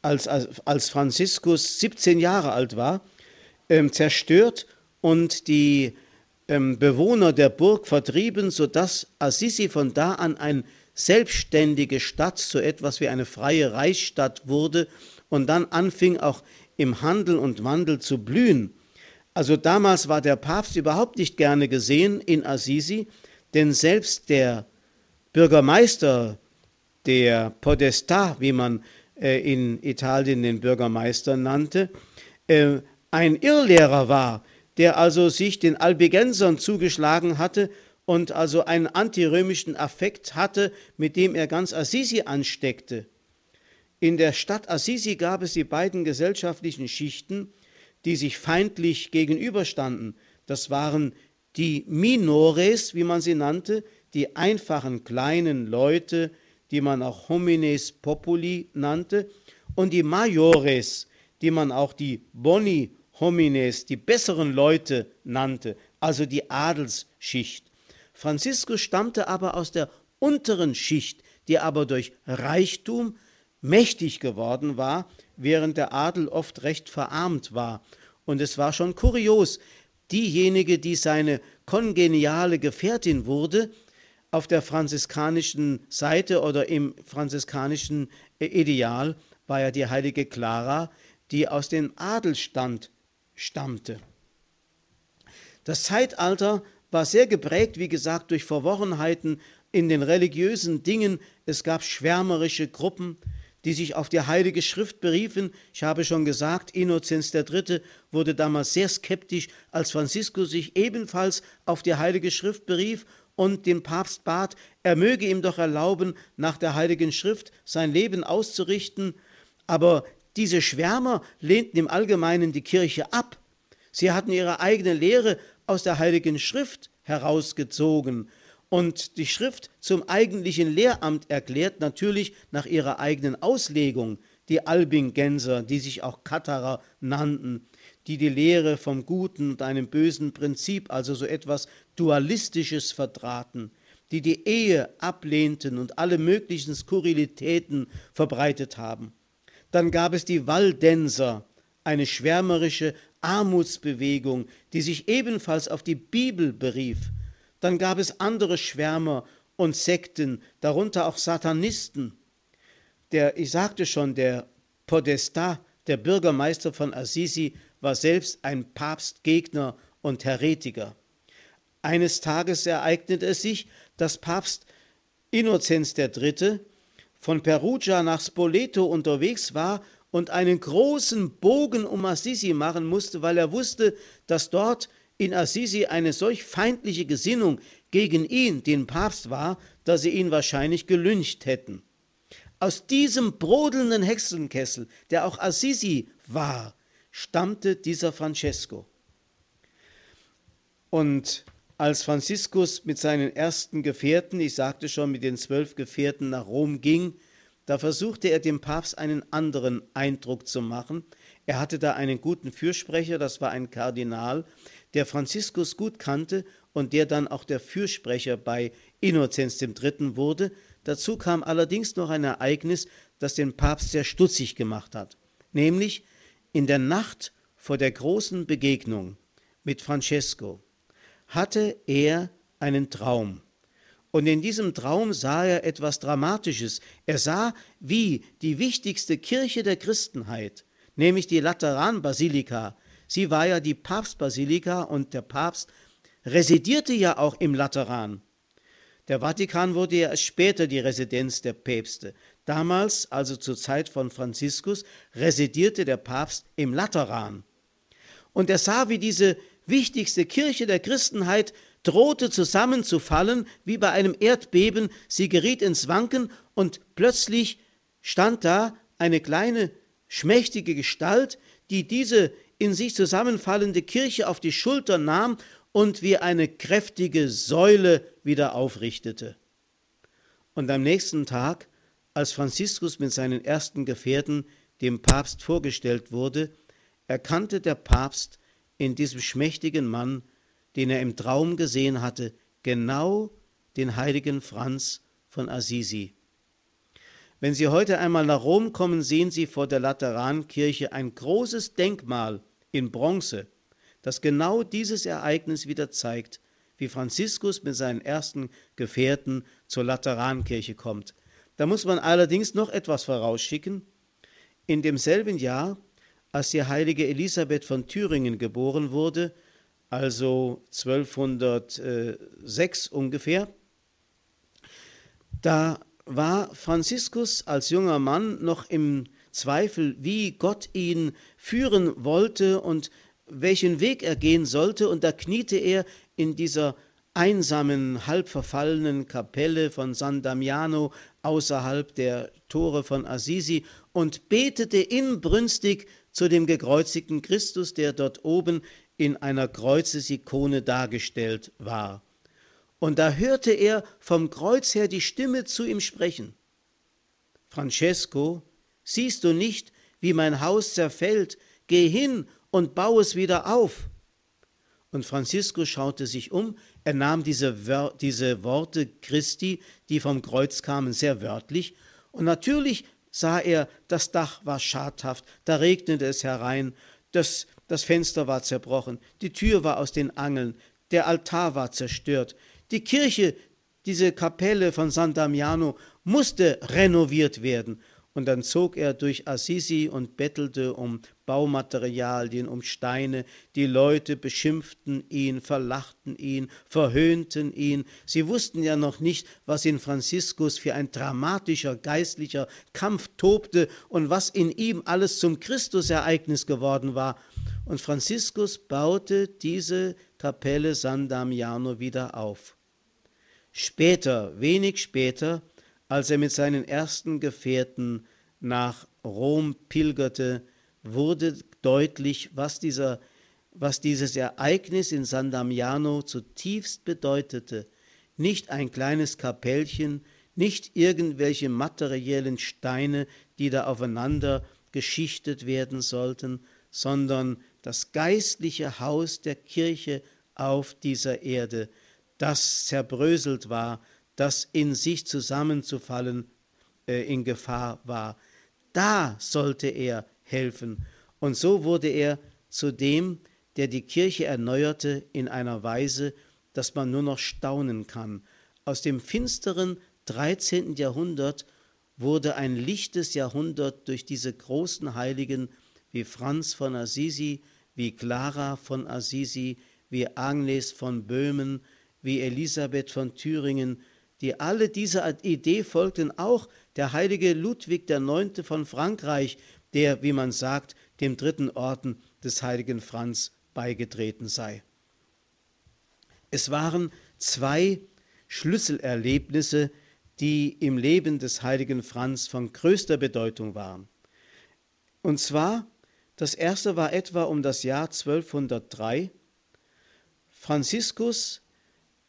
Speaker 2: als, als Franziskus 17 Jahre alt war, ähm, zerstört und die ähm, Bewohner der Burg vertrieben, sodass Assisi von da an ein selbstständige Stadt so etwas wie eine freie Reichsstadt wurde und dann anfing auch im Handel und Wandel zu blühen. Also damals war der Papst überhaupt nicht gerne gesehen in Assisi, denn selbst der Bürgermeister, der Podesta, wie man äh, in Italien den Bürgermeister nannte, äh, ein Irrlehrer war, der also sich den Albigensern zugeschlagen hatte und also einen antirömischen Affekt hatte, mit dem er ganz Assisi ansteckte. In der Stadt Assisi gab es die beiden gesellschaftlichen Schichten, die sich feindlich gegenüberstanden. Das waren die Minores, wie man sie nannte, die einfachen kleinen Leute, die man auch Homines Populi nannte, und die Majores, die man auch die Boni Homines, die besseren Leute nannte, also die Adelsschicht. Franziskus stammte aber aus der unteren Schicht, die aber durch Reichtum mächtig geworden war, während der Adel oft recht verarmt war. Und es war schon kurios, diejenige, die seine kongeniale Gefährtin wurde, auf der franziskanischen Seite oder im franziskanischen Ideal war ja die heilige Clara, die aus dem Adelstand stammte. Das Zeitalter war sehr geprägt, wie gesagt, durch Verworrenheiten in den religiösen Dingen. Es gab schwärmerische Gruppen, die sich auf die Heilige Schrift beriefen. Ich habe schon gesagt, Innozenz III. wurde damals sehr skeptisch, als Franziskus sich ebenfalls auf die Heilige Schrift berief und den Papst bat, er möge ihm doch erlauben, nach der Heiligen Schrift sein Leben auszurichten. Aber diese Schwärmer lehnten im Allgemeinen die Kirche ab. Sie hatten ihre eigene Lehre aus der Heiligen Schrift herausgezogen und die Schrift zum eigentlichen Lehramt erklärt, natürlich nach ihrer eigenen Auslegung, die Albingenser, die sich auch Katharer nannten, die die Lehre vom guten und einem bösen Prinzip, also so etwas Dualistisches vertraten, die die Ehe ablehnten und alle möglichen Skurrilitäten verbreitet haben. Dann gab es die Waldenser, eine schwärmerische Armutsbewegung, die sich ebenfalls auf die Bibel berief dann gab es andere Schwärmer und Sekten, darunter auch Satanisten. Der, ich sagte schon, der Podesta, der Bürgermeister von Assisi, war selbst ein Papstgegner und Heretiker. Eines Tages ereignete es sich, dass Papst Innozenz III. Von Perugia nach Spoleto unterwegs war und einen großen Bogen um Assisi machen musste, weil er wusste, dass dort in Assisi eine solch feindliche Gesinnung gegen ihn, den Papst, war, dass sie ihn wahrscheinlich gelyncht hätten. Aus diesem brodelnden Hexenkessel, der auch Assisi war, stammte dieser Francesco. Und als Franziskus mit seinen ersten Gefährten, ich sagte schon mit den zwölf Gefährten nach Rom ging, da versuchte er dem Papst einen anderen Eindruck zu machen. Er hatte da einen guten Fürsprecher, das war ein Kardinal, der Franziskus gut kannte und der dann auch der Fürsprecher bei Innozenz III. wurde. Dazu kam allerdings noch ein Ereignis, das den Papst sehr stutzig gemacht hat, nämlich in der Nacht vor der großen Begegnung mit Francesco hatte er einen Traum. Und in diesem Traum sah er etwas Dramatisches. Er sah, wie die wichtigste Kirche der Christenheit, nämlich die Lateranbasilika, Sie war ja die Papstbasilika und der Papst residierte ja auch im Lateran. Der Vatikan wurde ja später die Residenz der Päpste. Damals, also zur Zeit von Franziskus, residierte der Papst im Lateran. Und er sah, wie diese wichtigste Kirche der Christenheit drohte zusammenzufallen, wie bei einem Erdbeben. Sie geriet ins Wanken und plötzlich stand da eine kleine, schmächtige Gestalt, die diese in sich zusammenfallende Kirche auf die Schulter nahm und wie eine kräftige Säule wieder aufrichtete. Und am nächsten Tag, als Franziskus mit seinen ersten Gefährten dem Papst vorgestellt wurde, erkannte der Papst in diesem schmächtigen Mann, den er im Traum gesehen hatte, genau den heiligen Franz von Assisi. Wenn Sie heute einmal nach Rom kommen, sehen Sie vor der Laterankirche ein großes Denkmal in Bronze, das genau dieses Ereignis wieder zeigt, wie Franziskus mit seinen ersten Gefährten zur Laterankirche kommt. Da muss man allerdings noch etwas vorausschicken. In demselben Jahr, als die heilige Elisabeth von Thüringen geboren wurde, also 1206 ungefähr, Da war Franziskus als junger Mann noch im Zweifel, wie Gott ihn führen wollte und welchen Weg er gehen sollte, und da kniete er in dieser einsamen, halb verfallenen Kapelle von San Damiano außerhalb der Tore von Assisi und betete inbrünstig zu dem gekreuzigten Christus, der dort oben in einer Kreuzesikone dargestellt war. Und da hörte er vom Kreuz her die Stimme zu ihm sprechen. Francesco, siehst du nicht, wie mein Haus zerfällt? Geh hin und bau es wieder auf. Und Franziskus schaute sich um, er nahm diese, diese Worte Christi, die vom Kreuz kamen, sehr wörtlich, und natürlich sah er, das Dach war schadhaft, da regnete es herein, das, das Fenster war zerbrochen, die Tür war aus den Angeln, der Altar war zerstört, die Kirche, diese Kapelle von San Damiano, musste renoviert werden. Und dann zog er durch Assisi und bettelte um Baumaterialien, um Steine. Die Leute beschimpften ihn, verlachten ihn, verhöhnten ihn. Sie wussten ja noch nicht, was in Franziskus für ein dramatischer geistlicher Kampf tobte und was in ihm alles zum Christusereignis geworden war. Und Franziskus baute diese Kapelle San Damiano wieder auf. Später, wenig später, als er mit seinen ersten Gefährten nach Rom pilgerte, wurde deutlich, was, dieser, was dieses Ereignis in San Damiano zutiefst bedeutete. Nicht ein kleines Kapellchen, nicht irgendwelche materiellen Steine, die da aufeinander geschichtet werden sollten, sondern das geistliche Haus der Kirche auf dieser Erde, das zerbröselt war, das in sich zusammenzufallen äh, in Gefahr war. Da sollte er helfen. Und so wurde er zu dem, der die Kirche erneuerte in einer Weise, dass man nur noch staunen kann. Aus dem finsteren 13. Jahrhundert wurde ein lichtes Jahrhundert durch diese großen Heiligen wie Franz von Assisi, wie Clara von Assisi, wie Agnes von Böhmen, wie Elisabeth von Thüringen, die alle dieser Idee folgten, auch der heilige Ludwig IX. von Frankreich, der, wie man sagt, dem dritten Orden des heiligen Franz beigetreten sei. Es waren zwei Schlüsselerlebnisse, die im Leben des heiligen Franz von größter Bedeutung waren. Und zwar, das erste war etwa um das Jahr 1203. Franziskus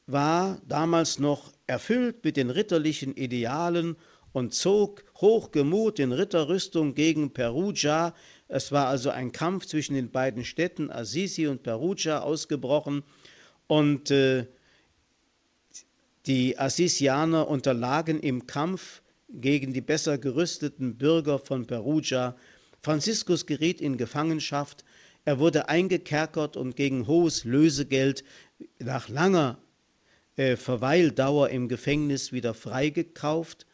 Speaker 2: war damals noch erfüllt mit den ritterlichen Idealen und zog hochgemut in Ritterrüstung gegen Perugia. Es war also ein Kampf zwischen den beiden Städten Assisi und Perugia ausgebrochen und äh, die Assisianer unterlagen im Kampf gegen die besser gerüsteten Bürger von Perugia. Franziskus geriet in Gefangenschaft, er wurde eingekerkert und gegen hohes Lösegeld nach langer äh, Verweildauer im Gefängnis wieder freigekauft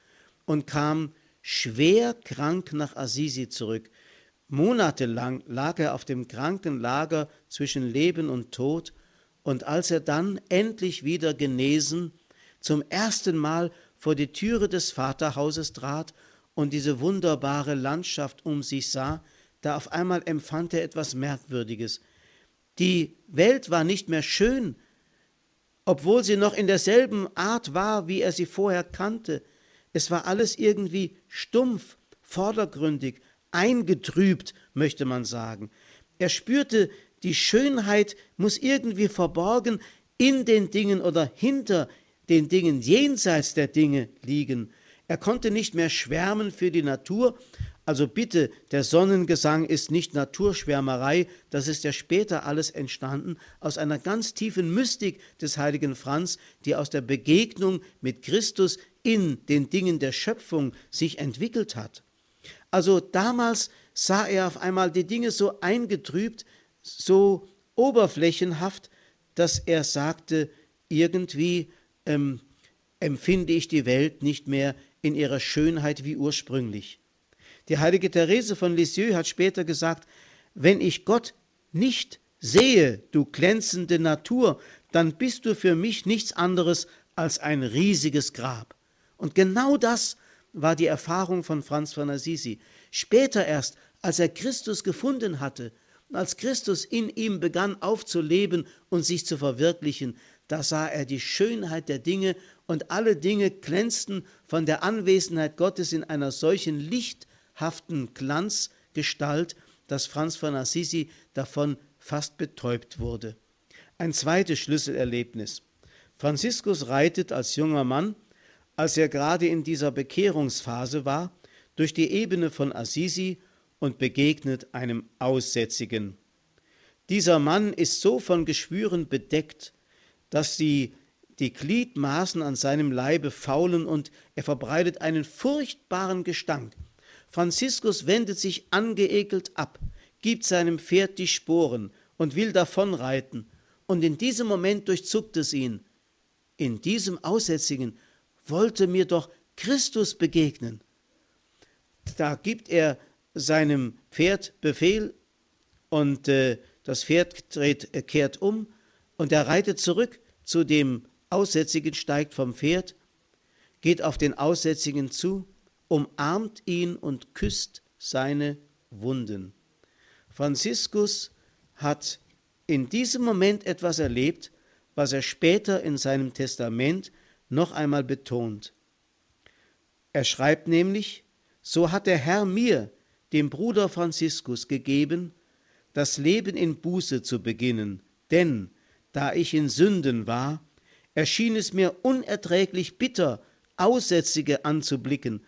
Speaker 2: und kam schwer krank nach Assisi zurück. Monatelang lag er auf dem Krankenlager zwischen Leben und Tod, und als er dann endlich wieder genesen zum ersten Mal vor die Türe des Vaterhauses trat und diese wunderbare Landschaft um sich sah, da auf einmal empfand er etwas Merkwürdiges. Die Welt war nicht mehr schön, obwohl sie noch in derselben Art war, wie er sie vorher kannte. Es war alles irgendwie stumpf, vordergründig, eingetrübt, möchte man sagen. Er spürte, die Schönheit muss irgendwie verborgen in den Dingen oder hinter den Dingen, jenseits der Dinge liegen. Er konnte nicht mehr schwärmen für die Natur, also bitte, der Sonnengesang ist nicht Naturschwärmerei, das ist ja später alles entstanden aus einer ganz tiefen Mystik des heiligen Franz, die aus der Begegnung mit Christus in den Dingen der Schöpfung sich entwickelt hat. Also damals sah er auf einmal die Dinge so eingetrübt, so oberflächenhaft, dass er sagte, irgendwie ähm, empfinde ich die Welt nicht mehr in ihrer Schönheit wie ursprünglich. Die heilige Therese von Lisieux hat später gesagt, wenn ich Gott nicht sehe, du glänzende Natur, dann bist du für mich nichts anderes als ein riesiges Grab. Und genau das war die Erfahrung von Franz von Assisi. Später erst, als er Christus gefunden hatte, als Christus in ihm begann aufzuleben und sich zu verwirklichen, da sah er die Schönheit der Dinge und alle Dinge glänzten von der Anwesenheit Gottes in einer solchen lichthaften Glanzgestalt, dass Franz von Assisi davon fast betäubt wurde. Ein zweites Schlüsselerlebnis. Franziskus reitet als junger Mann, als er gerade in dieser Bekehrungsphase war, durch die Ebene von Assisi und begegnet einem Aussätzigen. Dieser Mann ist so von Geschwüren bedeckt, dass die, die Gliedmaßen an seinem Leibe faulen und er verbreitet einen furchtbaren Gestank. Franziskus wendet sich angeekelt ab, gibt seinem Pferd die Sporen und will davonreiten, und in diesem Moment durchzuckt es ihn. In diesem Aussätzigen wollte mir doch Christus begegnen. Da gibt er seinem Pferd Befehl und äh, das Pferd dreht, äh, kehrt um und er reitet zurück zu dem Aussätzigen, steigt vom Pferd, geht auf den Aussätzigen zu, umarmt ihn und küsst seine Wunden. Franziskus hat in diesem Moment etwas erlebt, was er später in seinem Testament noch einmal betont. Er schreibt nämlich, so hat der Herr mir, dem Bruder Franziskus, gegeben, das Leben in Buße zu beginnen, denn da ich in Sünden war, erschien es mir unerträglich bitter, Aussätzige anzublicken,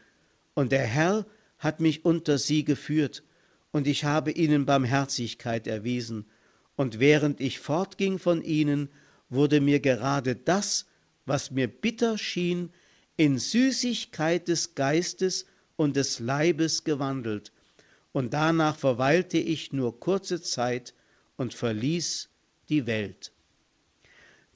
Speaker 2: und der Herr hat mich unter sie geführt, und ich habe ihnen Barmherzigkeit erwiesen, und während ich fortging von ihnen, wurde mir gerade das, was mir bitter schien, in Süßigkeit des Geistes und des Leibes gewandelt, und danach verweilte ich nur kurze Zeit und verließ die Welt.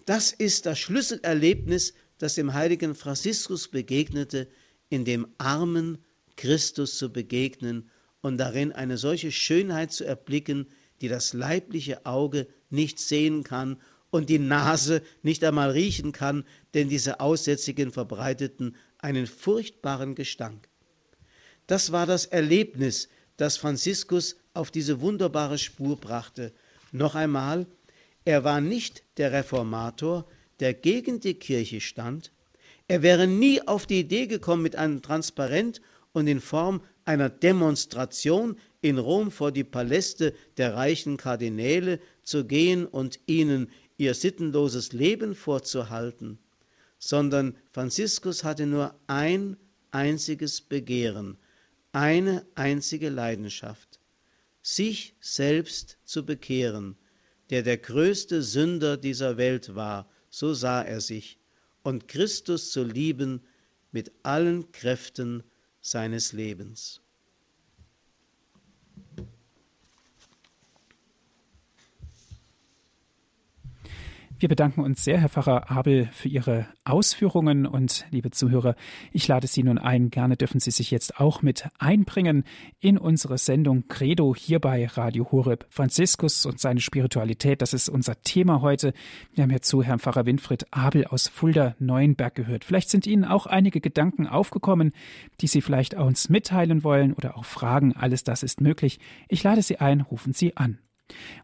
Speaker 2: Das ist das Schlüsselerlebnis, das dem heiligen Franziskus begegnete, in dem armen Christus zu begegnen und darin eine solche Schönheit zu erblicken, die das leibliche Auge nicht sehen kann und die Nase nicht einmal riechen kann, denn diese Aussätzigen verbreiteten einen furchtbaren Gestank. Das war das Erlebnis, das Franziskus auf diese wunderbare Spur brachte. Noch einmal, er war nicht der Reformator, der gegen die Kirche stand. Er wäre nie auf die Idee gekommen, mit einem Transparent und in Form einer Demonstration in Rom vor die Paläste der reichen Kardinäle zu gehen und ihnen ihr sittenloses Leben vorzuhalten, sondern Franziskus hatte nur ein einziges Begehren, eine einzige Leidenschaft, sich selbst zu bekehren, der der größte Sünder dieser Welt war, so sah er sich, und Christus zu lieben mit allen Kräften seines Lebens.
Speaker 1: Wir bedanken uns sehr, Herr Pfarrer Abel, für Ihre Ausführungen und liebe Zuhörer, ich lade Sie nun ein, gerne dürfen Sie sich jetzt auch mit einbringen in unsere Sendung Credo hier bei Radio Horeb. Franziskus und seine Spiritualität, das ist unser Thema heute. Wir haben hierzu Herrn Pfarrer Winfried Abel aus Fulda Neuenberg gehört. Vielleicht sind Ihnen auch einige Gedanken aufgekommen, die Sie vielleicht uns mitteilen wollen oder auch Fragen. Alles das ist möglich. Ich lade Sie ein, rufen Sie an.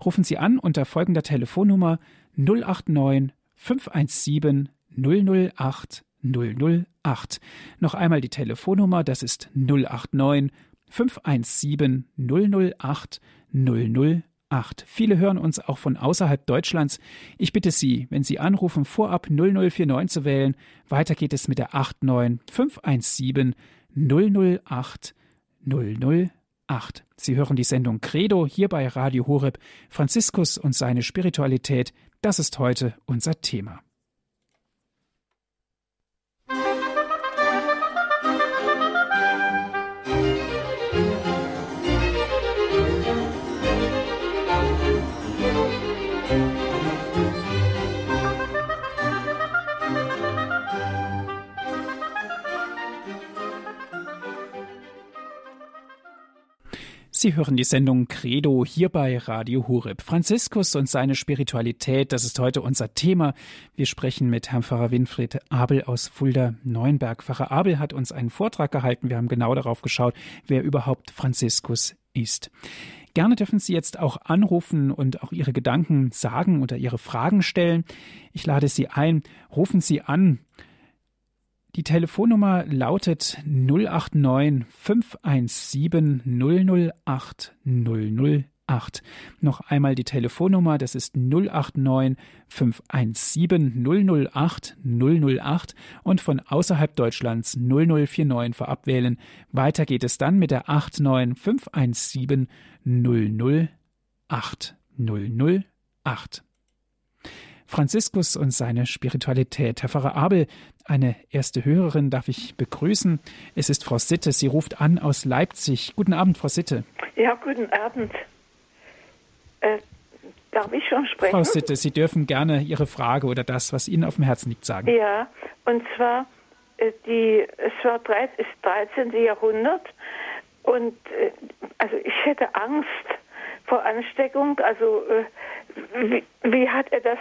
Speaker 1: Rufen Sie an unter folgender Telefonnummer 089 517 008 008. Noch einmal die Telefonnummer, das ist 089 517 008 008. Viele hören uns auch von außerhalb Deutschlands. Ich bitte Sie, wenn Sie anrufen, vorab 0049 zu wählen. Weiter geht es mit der 89 517 008 008. Sie hören die Sendung Credo hier bei Radio Horeb. Franziskus und seine Spiritualität das ist heute unser Thema. Sie hören die Sendung Credo hier bei Radio Hureb. Franziskus und seine Spiritualität, das ist heute unser Thema. Wir sprechen mit Herrn Pfarrer Winfried Abel aus Fulda-Neuenberg. Pfarrer Abel hat uns einen Vortrag gehalten. Wir haben genau darauf geschaut, wer überhaupt Franziskus ist. Gerne dürfen Sie jetzt auch anrufen und auch Ihre Gedanken sagen oder Ihre Fragen stellen. Ich lade Sie ein. Rufen Sie an die Telefonnummer lautet 089 517 008 008. Noch einmal die Telefonnummer, das ist 089 517 008 008 und von außerhalb Deutschlands 0049 vorab wählen. Weiter geht es dann mit der 89 517 008 008. Franziskus und seine Spiritualität. Herr Pfarrer Abel, eine erste Hörerin darf ich begrüßen. Es ist Frau Sitte. Sie ruft an aus Leipzig. Guten Abend, Frau Sitte.
Speaker 3: Ja, guten Abend. Äh, darf ich schon sprechen?
Speaker 1: Frau Sitte, Sie dürfen gerne Ihre Frage oder das, was Ihnen auf dem Herzen liegt, sagen.
Speaker 3: Ja, und zwar, äh, die, es war das 13. Jahrhundert und äh, also ich hätte Angst vor Ansteckung. Also äh, wie, wie hat er das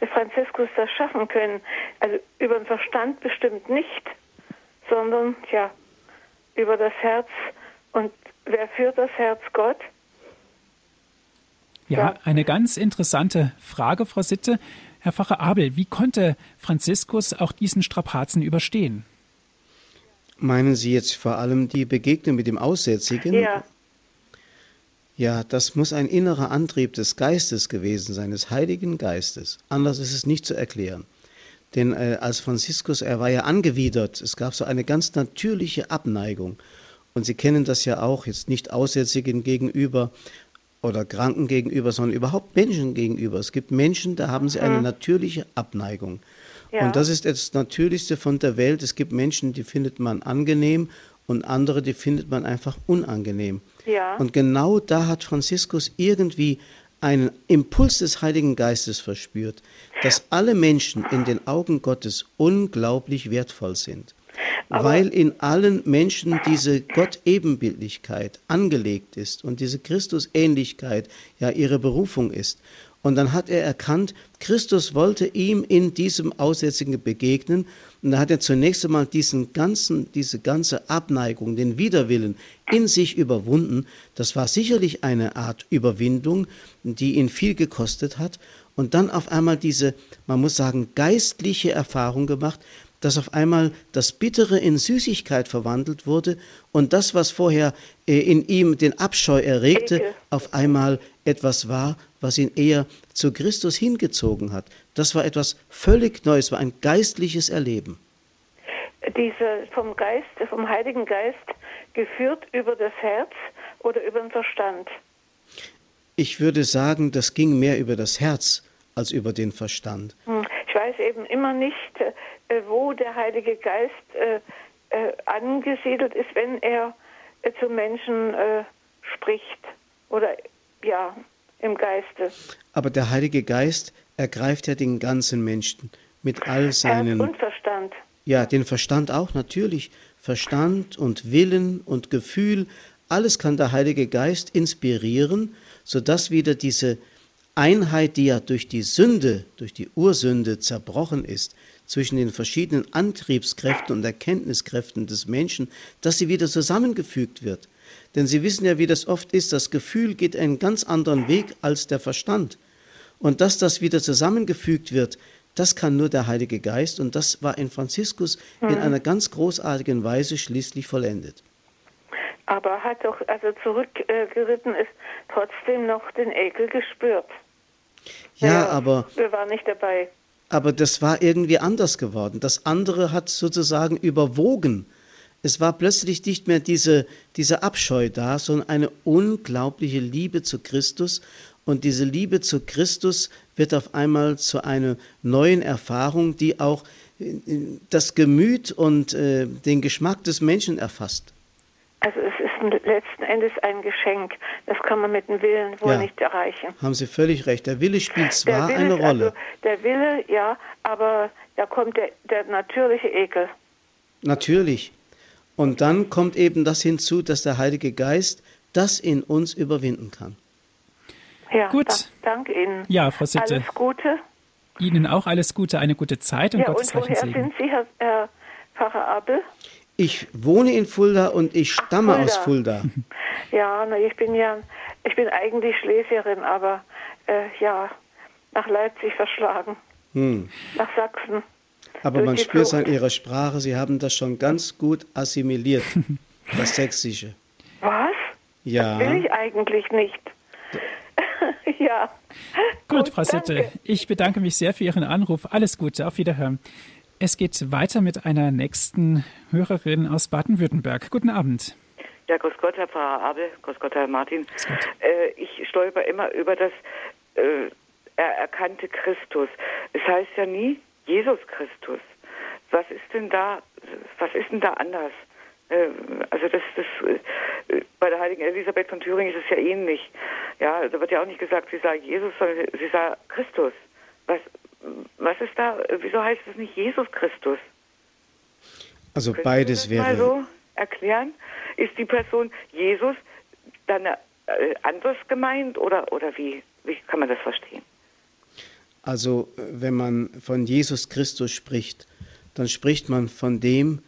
Speaker 3: der Franziskus das schaffen können. Also über den Verstand bestimmt nicht, sondern ja, über das Herz. Und wer führt das Herz? Gott.
Speaker 1: Ja, ja, eine ganz interessante Frage, Frau Sitte. Herr Pfarrer Abel, wie konnte Franziskus auch diesen Strapazen überstehen?
Speaker 2: Meinen Sie jetzt vor allem die Begegnung mit dem Aussätzigen?
Speaker 3: Ja.
Speaker 2: Ja, das muss ein innerer Antrieb des Geistes gewesen sein, des Heiligen Geistes. Anders ist es nicht zu erklären. Denn äh, als Franziskus, er war ja angewidert. Es gab so eine ganz natürliche Abneigung. Und Sie kennen das ja auch, jetzt nicht Aussätzigen gegenüber oder Kranken gegenüber, sondern überhaupt Menschen gegenüber. Es gibt Menschen, da haben sie eine natürliche Abneigung. Ja. Und das ist das Natürlichste von der Welt. Es gibt Menschen, die findet man angenehm und andere, die findet man einfach unangenehm.
Speaker 3: Ja.
Speaker 2: Und genau da hat Franziskus irgendwie einen Impuls des Heiligen Geistes verspürt, dass alle Menschen in den Augen Gottes unglaublich wertvoll sind. Aber weil in allen Menschen diese Gott-Ebenbildlichkeit angelegt ist und diese Christusähnlichkeit ja ihre Berufung ist. Und dann hat er erkannt, Christus wollte ihm in diesem Aussätzigen begegnen. Und da hat er zunächst einmal diesen ganzen, diese ganze Abneigung, den Widerwillen in sich überwunden. Das war sicherlich eine Art Überwindung, die ihn viel gekostet hat. Und dann auf einmal diese, man muss sagen, geistliche Erfahrung gemacht, dass auf einmal das Bittere in Süßigkeit verwandelt wurde und das, was vorher äh, in ihm den Abscheu erregte, auf einmal etwas war, was ihn eher zu Christus hingezogen hat. Das war etwas völlig Neues, war ein geistliches Erleben.
Speaker 3: Diese vom Geist, vom Heiligen Geist geführt über das Herz oder über den Verstand?
Speaker 2: Ich würde sagen, das ging mehr über das Herz als über den Verstand.
Speaker 3: Hm. Ich weiß eben immer nicht, äh, wo der Heilige Geist äh, äh, angesiedelt ist, wenn er zu Menschen spricht oder ja, im Geiste.
Speaker 2: Aber der Heilige Geist ergreift ja den ganzen Menschen mit all seinen.
Speaker 3: Herz und Verstand.
Speaker 2: Ja, den Verstand auch natürlich. Verstand und Willen und Gefühl, alles kann der Heilige Geist inspirieren, sodass wieder diese Einheit, die ja durch die Sünde, durch die Ursünde zerbrochen ist, zwischen den verschiedenen Antriebskräften und Erkenntniskräften des Menschen, dass sie wieder zusammengefügt wird. Denn Sie wissen ja, wie das oft ist, das Gefühl geht einen ganz anderen Weg als der Verstand. Und dass das wieder zusammengefügt wird, das kann nur der Heilige Geist und das war in Franziskus mhm. in einer ganz großartigen Weise schließlich vollendet.
Speaker 3: Aber hat doch, also zurückgeritten ist, trotzdem noch den Ekel gespürt.
Speaker 2: Ja, ja, aber.
Speaker 3: Wir waren nicht dabei.
Speaker 2: Aber das war irgendwie anders geworden. Das andere hat sozusagen überwogen. Es war plötzlich nicht mehr diese, diese Abscheu da, sondern eine unglaubliche Liebe zu Christus. Und diese Liebe zu Christus wird auf einmal zu einer neuen Erfahrung, die auch äh, das Gemüt und äh, den Geschmack des Menschen erfasst.
Speaker 3: Letzten Endes ein Geschenk. Das kann man mit dem Willen wohl ja, nicht erreichen.
Speaker 2: Haben Sie völlig recht. Der Wille spielt zwar Wille, eine Rolle. Also
Speaker 3: der Wille, ja, aber da kommt der, der natürliche Ekel.
Speaker 2: Natürlich. Und dann kommt eben das hinzu, dass der Heilige Geist das in uns überwinden kann.
Speaker 3: Ja,
Speaker 1: Gut.
Speaker 3: Danke Ihnen.
Speaker 1: Ja, Frau Sitte.
Speaker 3: Alles Gute.
Speaker 1: Ihnen auch alles Gute, eine gute Zeit und
Speaker 3: Ja,
Speaker 1: Gottes
Speaker 3: und woher
Speaker 1: Segen.
Speaker 3: sind Sie, Herr, Herr Pfarrer Abel?
Speaker 2: Ich wohne in Fulda und ich stamme
Speaker 3: Fulda.
Speaker 2: aus Fulda.
Speaker 3: Ja, na, ich bin ja, ich bin eigentlich Schlesierin, aber äh, ja, nach Leipzig verschlagen,
Speaker 2: Hm.
Speaker 3: nach Sachsen.
Speaker 2: Aber man spürt es an Ihrer Sprache, Sie haben das schon ganz gut assimiliert, das Sächsische.
Speaker 3: Was?
Speaker 2: Ja.
Speaker 3: Will ich eigentlich nicht. ja.
Speaker 1: Gut, Frau Sitte, ich bedanke mich sehr für Ihren Anruf. Alles Gute, auf Wiederhören. Es geht weiter mit einer nächsten Hörerin aus Baden-Württemberg. Guten Abend.
Speaker 4: Ja, grüß Gott, Herr Pfarrer Abel, grüß Gott, Herr Martin. Äh, ich stolper immer über das äh, er erkannte Christus. Es heißt ja nie Jesus Christus. Was ist denn da, was ist denn da anders? Äh, also das, das äh, bei der heiligen Elisabeth von Thüringen ist es ja ähnlich. Ja, da wird ja auch nicht gesagt, sie sah Jesus, sondern sie sah Christus. Was, was ist da, wieso heißt es nicht Jesus Christus?
Speaker 2: Also
Speaker 4: Können
Speaker 2: beides
Speaker 4: Sie das mal
Speaker 2: wäre.
Speaker 4: so erklären? Ist die Person Jesus dann äh, anders gemeint oder, oder wie, wie kann man das verstehen?
Speaker 2: Also äh, wenn man von Jesus Christus spricht, dann spricht man von dem,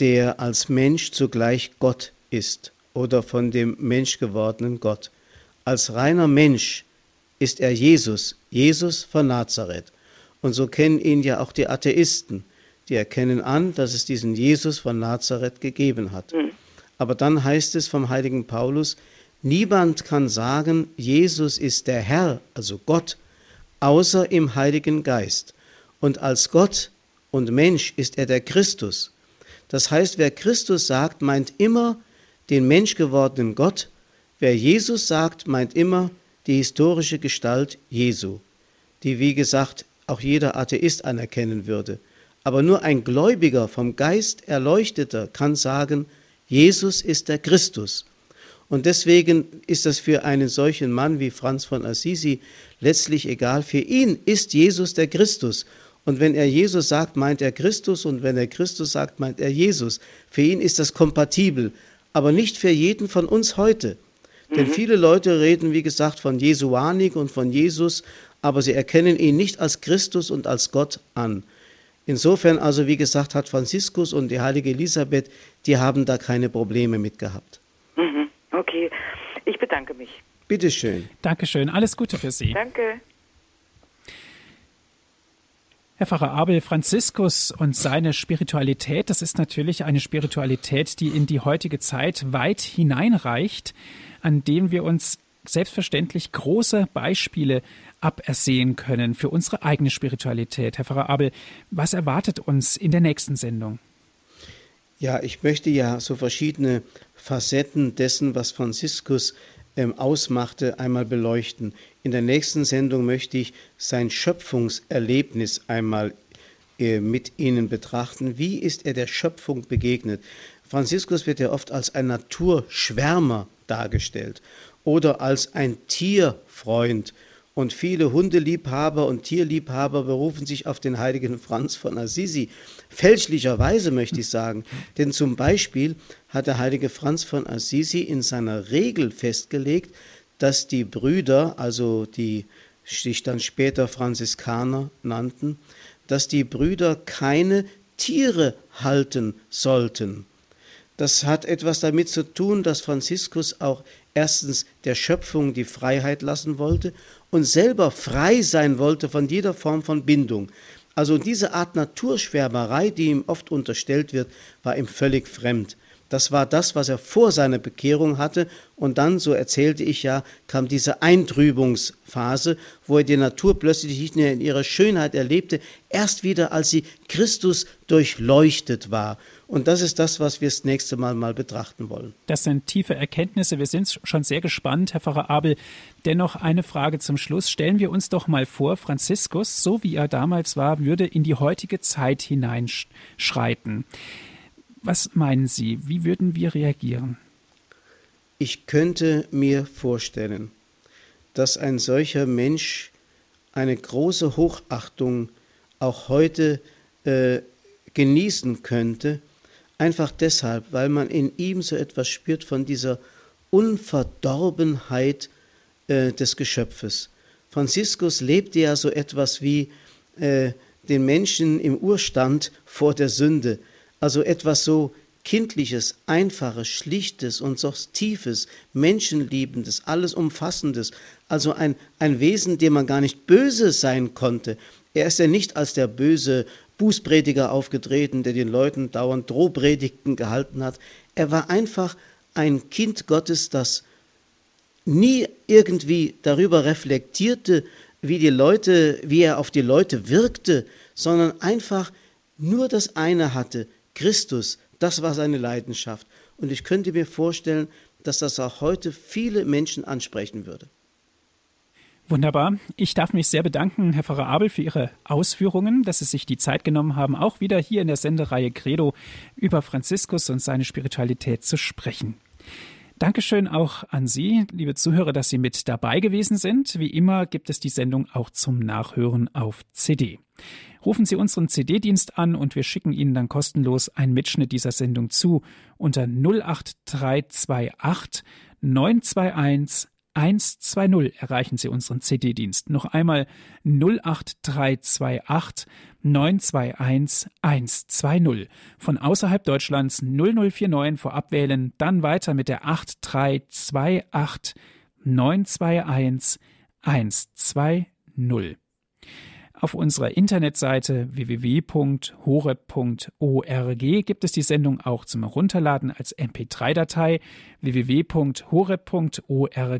Speaker 2: der als Mensch zugleich Gott ist oder von dem menschgewordenen Gott. Als reiner Mensch ist er Jesus, Jesus von Nazareth. Und so kennen ihn ja auch die Atheisten. Die erkennen an, dass es diesen Jesus von Nazareth gegeben hat. Aber dann heißt es vom heiligen Paulus, niemand kann sagen, Jesus ist der Herr, also Gott, außer im Heiligen Geist. Und als Gott und Mensch ist er der Christus. Das heißt, wer Christus sagt, meint immer den menschgewordenen Gott. Wer Jesus sagt, meint immer die historische Gestalt Jesu, die, wie gesagt, auch jeder Atheist anerkennen würde. Aber nur ein Gläubiger, vom Geist erleuchteter, kann sagen, Jesus ist der Christus. Und deswegen ist das für einen solchen Mann wie Franz von Assisi letztlich egal. Für ihn ist Jesus der Christus. Und wenn er Jesus sagt, meint er Christus. Und wenn er Christus sagt, meint er Jesus. Für ihn ist das kompatibel. Aber nicht für jeden von uns heute. Denn viele Leute reden, wie gesagt, von Jesuanik und von Jesus, aber sie erkennen ihn nicht als Christus und als Gott an. Insofern also, wie gesagt, hat Franziskus und die heilige Elisabeth, die haben da keine Probleme mit gehabt.
Speaker 4: Mhm. Okay, ich bedanke mich.
Speaker 2: Bitteschön.
Speaker 1: Dankeschön, alles Gute für Sie.
Speaker 4: Danke.
Speaker 1: Herr Pfarrer Abel, Franziskus und seine Spiritualität, das ist natürlich eine Spiritualität, die in die heutige Zeit weit hineinreicht, an dem wir uns selbstverständlich große Beispiele abersehen können für unsere eigene Spiritualität. Herr Pfarrer Abel, was erwartet uns in der nächsten Sendung?
Speaker 2: Ja, ich möchte ja so verschiedene Facetten dessen, was Franziskus ausmachte, einmal beleuchten. In der nächsten Sendung möchte ich sein Schöpfungserlebnis einmal äh, mit Ihnen betrachten. Wie ist er der Schöpfung begegnet? Franziskus wird ja oft als ein Naturschwärmer dargestellt oder als ein Tierfreund. Und viele Hundeliebhaber und Tierliebhaber berufen sich auf den heiligen Franz von Assisi. Fälschlicherweise möchte ich sagen. Denn zum Beispiel hat der heilige Franz von Assisi in seiner Regel festgelegt, dass die Brüder, also die sich dann später Franziskaner nannten, dass die Brüder keine Tiere halten sollten. Das hat etwas damit zu tun, dass Franziskus auch erstens der Schöpfung die Freiheit lassen wollte und selber frei sein wollte von jeder Form von Bindung. Also diese Art Naturschwärmerei, die ihm oft unterstellt wird, war ihm völlig fremd. Das war das, was er vor seiner Bekehrung hatte. Und dann, so erzählte ich ja, kam diese Eintrübungsphase, wo er die Natur plötzlich nicht mehr in ihrer Schönheit erlebte, erst wieder, als sie Christus durchleuchtet war. Und das ist das, was wir das nächste Mal mal betrachten wollen.
Speaker 1: Das sind tiefe Erkenntnisse. Wir sind schon sehr gespannt, Herr Pfarrer Abel. Dennoch eine Frage zum Schluss. Stellen wir uns doch mal vor, Franziskus, so wie er damals war, würde in die heutige Zeit hineinschreiten. Was meinen Sie, wie würden wir reagieren?
Speaker 2: Ich könnte mir vorstellen, dass ein solcher Mensch eine große Hochachtung auch heute äh, genießen könnte, einfach deshalb, weil man in ihm so etwas spürt von dieser Unverdorbenheit äh, des Geschöpfes. Franziskus lebte ja so etwas wie äh, den Menschen im Urstand vor der Sünde, also etwas so Kindliches, Einfaches, Schlichtes und so Tiefes, Menschenliebendes, alles Umfassendes, also ein, ein Wesen, dem man gar nicht böse sein konnte. Er ist ja nicht als der böse Bußprediger aufgetreten, der den Leuten dauernd Drohpredigten gehalten hat. Er war einfach ein Kind Gottes, das nie irgendwie darüber reflektierte, wie die Leute, wie er auf die Leute wirkte, sondern einfach nur das eine hatte, Christus, das war seine Leidenschaft. Und ich könnte mir vorstellen, dass das auch heute viele Menschen ansprechen würde.
Speaker 1: Wunderbar. Ich darf mich sehr bedanken, Herr Pfarrer Abel, für Ihre Ausführungen, dass Sie sich die Zeit genommen haben, auch wieder hier in der Sendereihe Credo über Franziskus und seine Spiritualität zu sprechen. Dankeschön auch an Sie, liebe Zuhörer, dass Sie mit dabei gewesen sind. Wie immer gibt es die Sendung auch zum Nachhören auf CD. Rufen Sie unseren CD-Dienst an und wir schicken Ihnen dann kostenlos einen Mitschnitt dieser Sendung zu unter 08328 921 120 erreichen Sie unseren CD-Dienst. Noch einmal 08328 921 120. Von außerhalb Deutschlands 0049 vorab wählen, dann weiter mit der 8328 921 120. Auf unserer Internetseite www.horeb.org gibt es die Sendung auch zum Herunterladen als MP3-Datei www.horeb.org,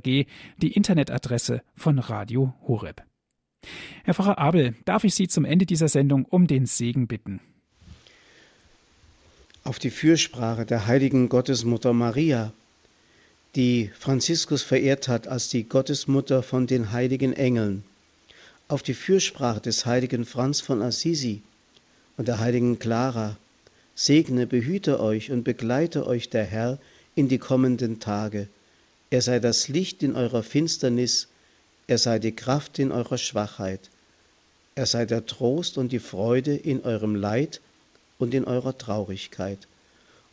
Speaker 1: die Internetadresse von Radio Horeb. Herr Pfarrer Abel, darf ich Sie zum Ende dieser Sendung um den Segen bitten?
Speaker 2: Auf die Fürsprache der heiligen Gottesmutter Maria, die Franziskus verehrt hat als die Gottesmutter von den heiligen Engeln, auf die Fürsprache des heiligen Franz von Assisi und der heiligen Clara, segne, behüte euch und begleite euch der Herr in die kommenden Tage. Er sei das Licht in eurer Finsternis, er sei die Kraft in eurer Schwachheit, er sei der Trost und die Freude in eurem Leid und in eurer Traurigkeit.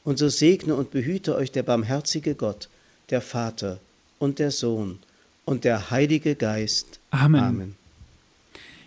Speaker 2: Und so segne und behüte euch der barmherzige Gott, der Vater und der Sohn und der Heilige Geist.
Speaker 1: Amen. Amen.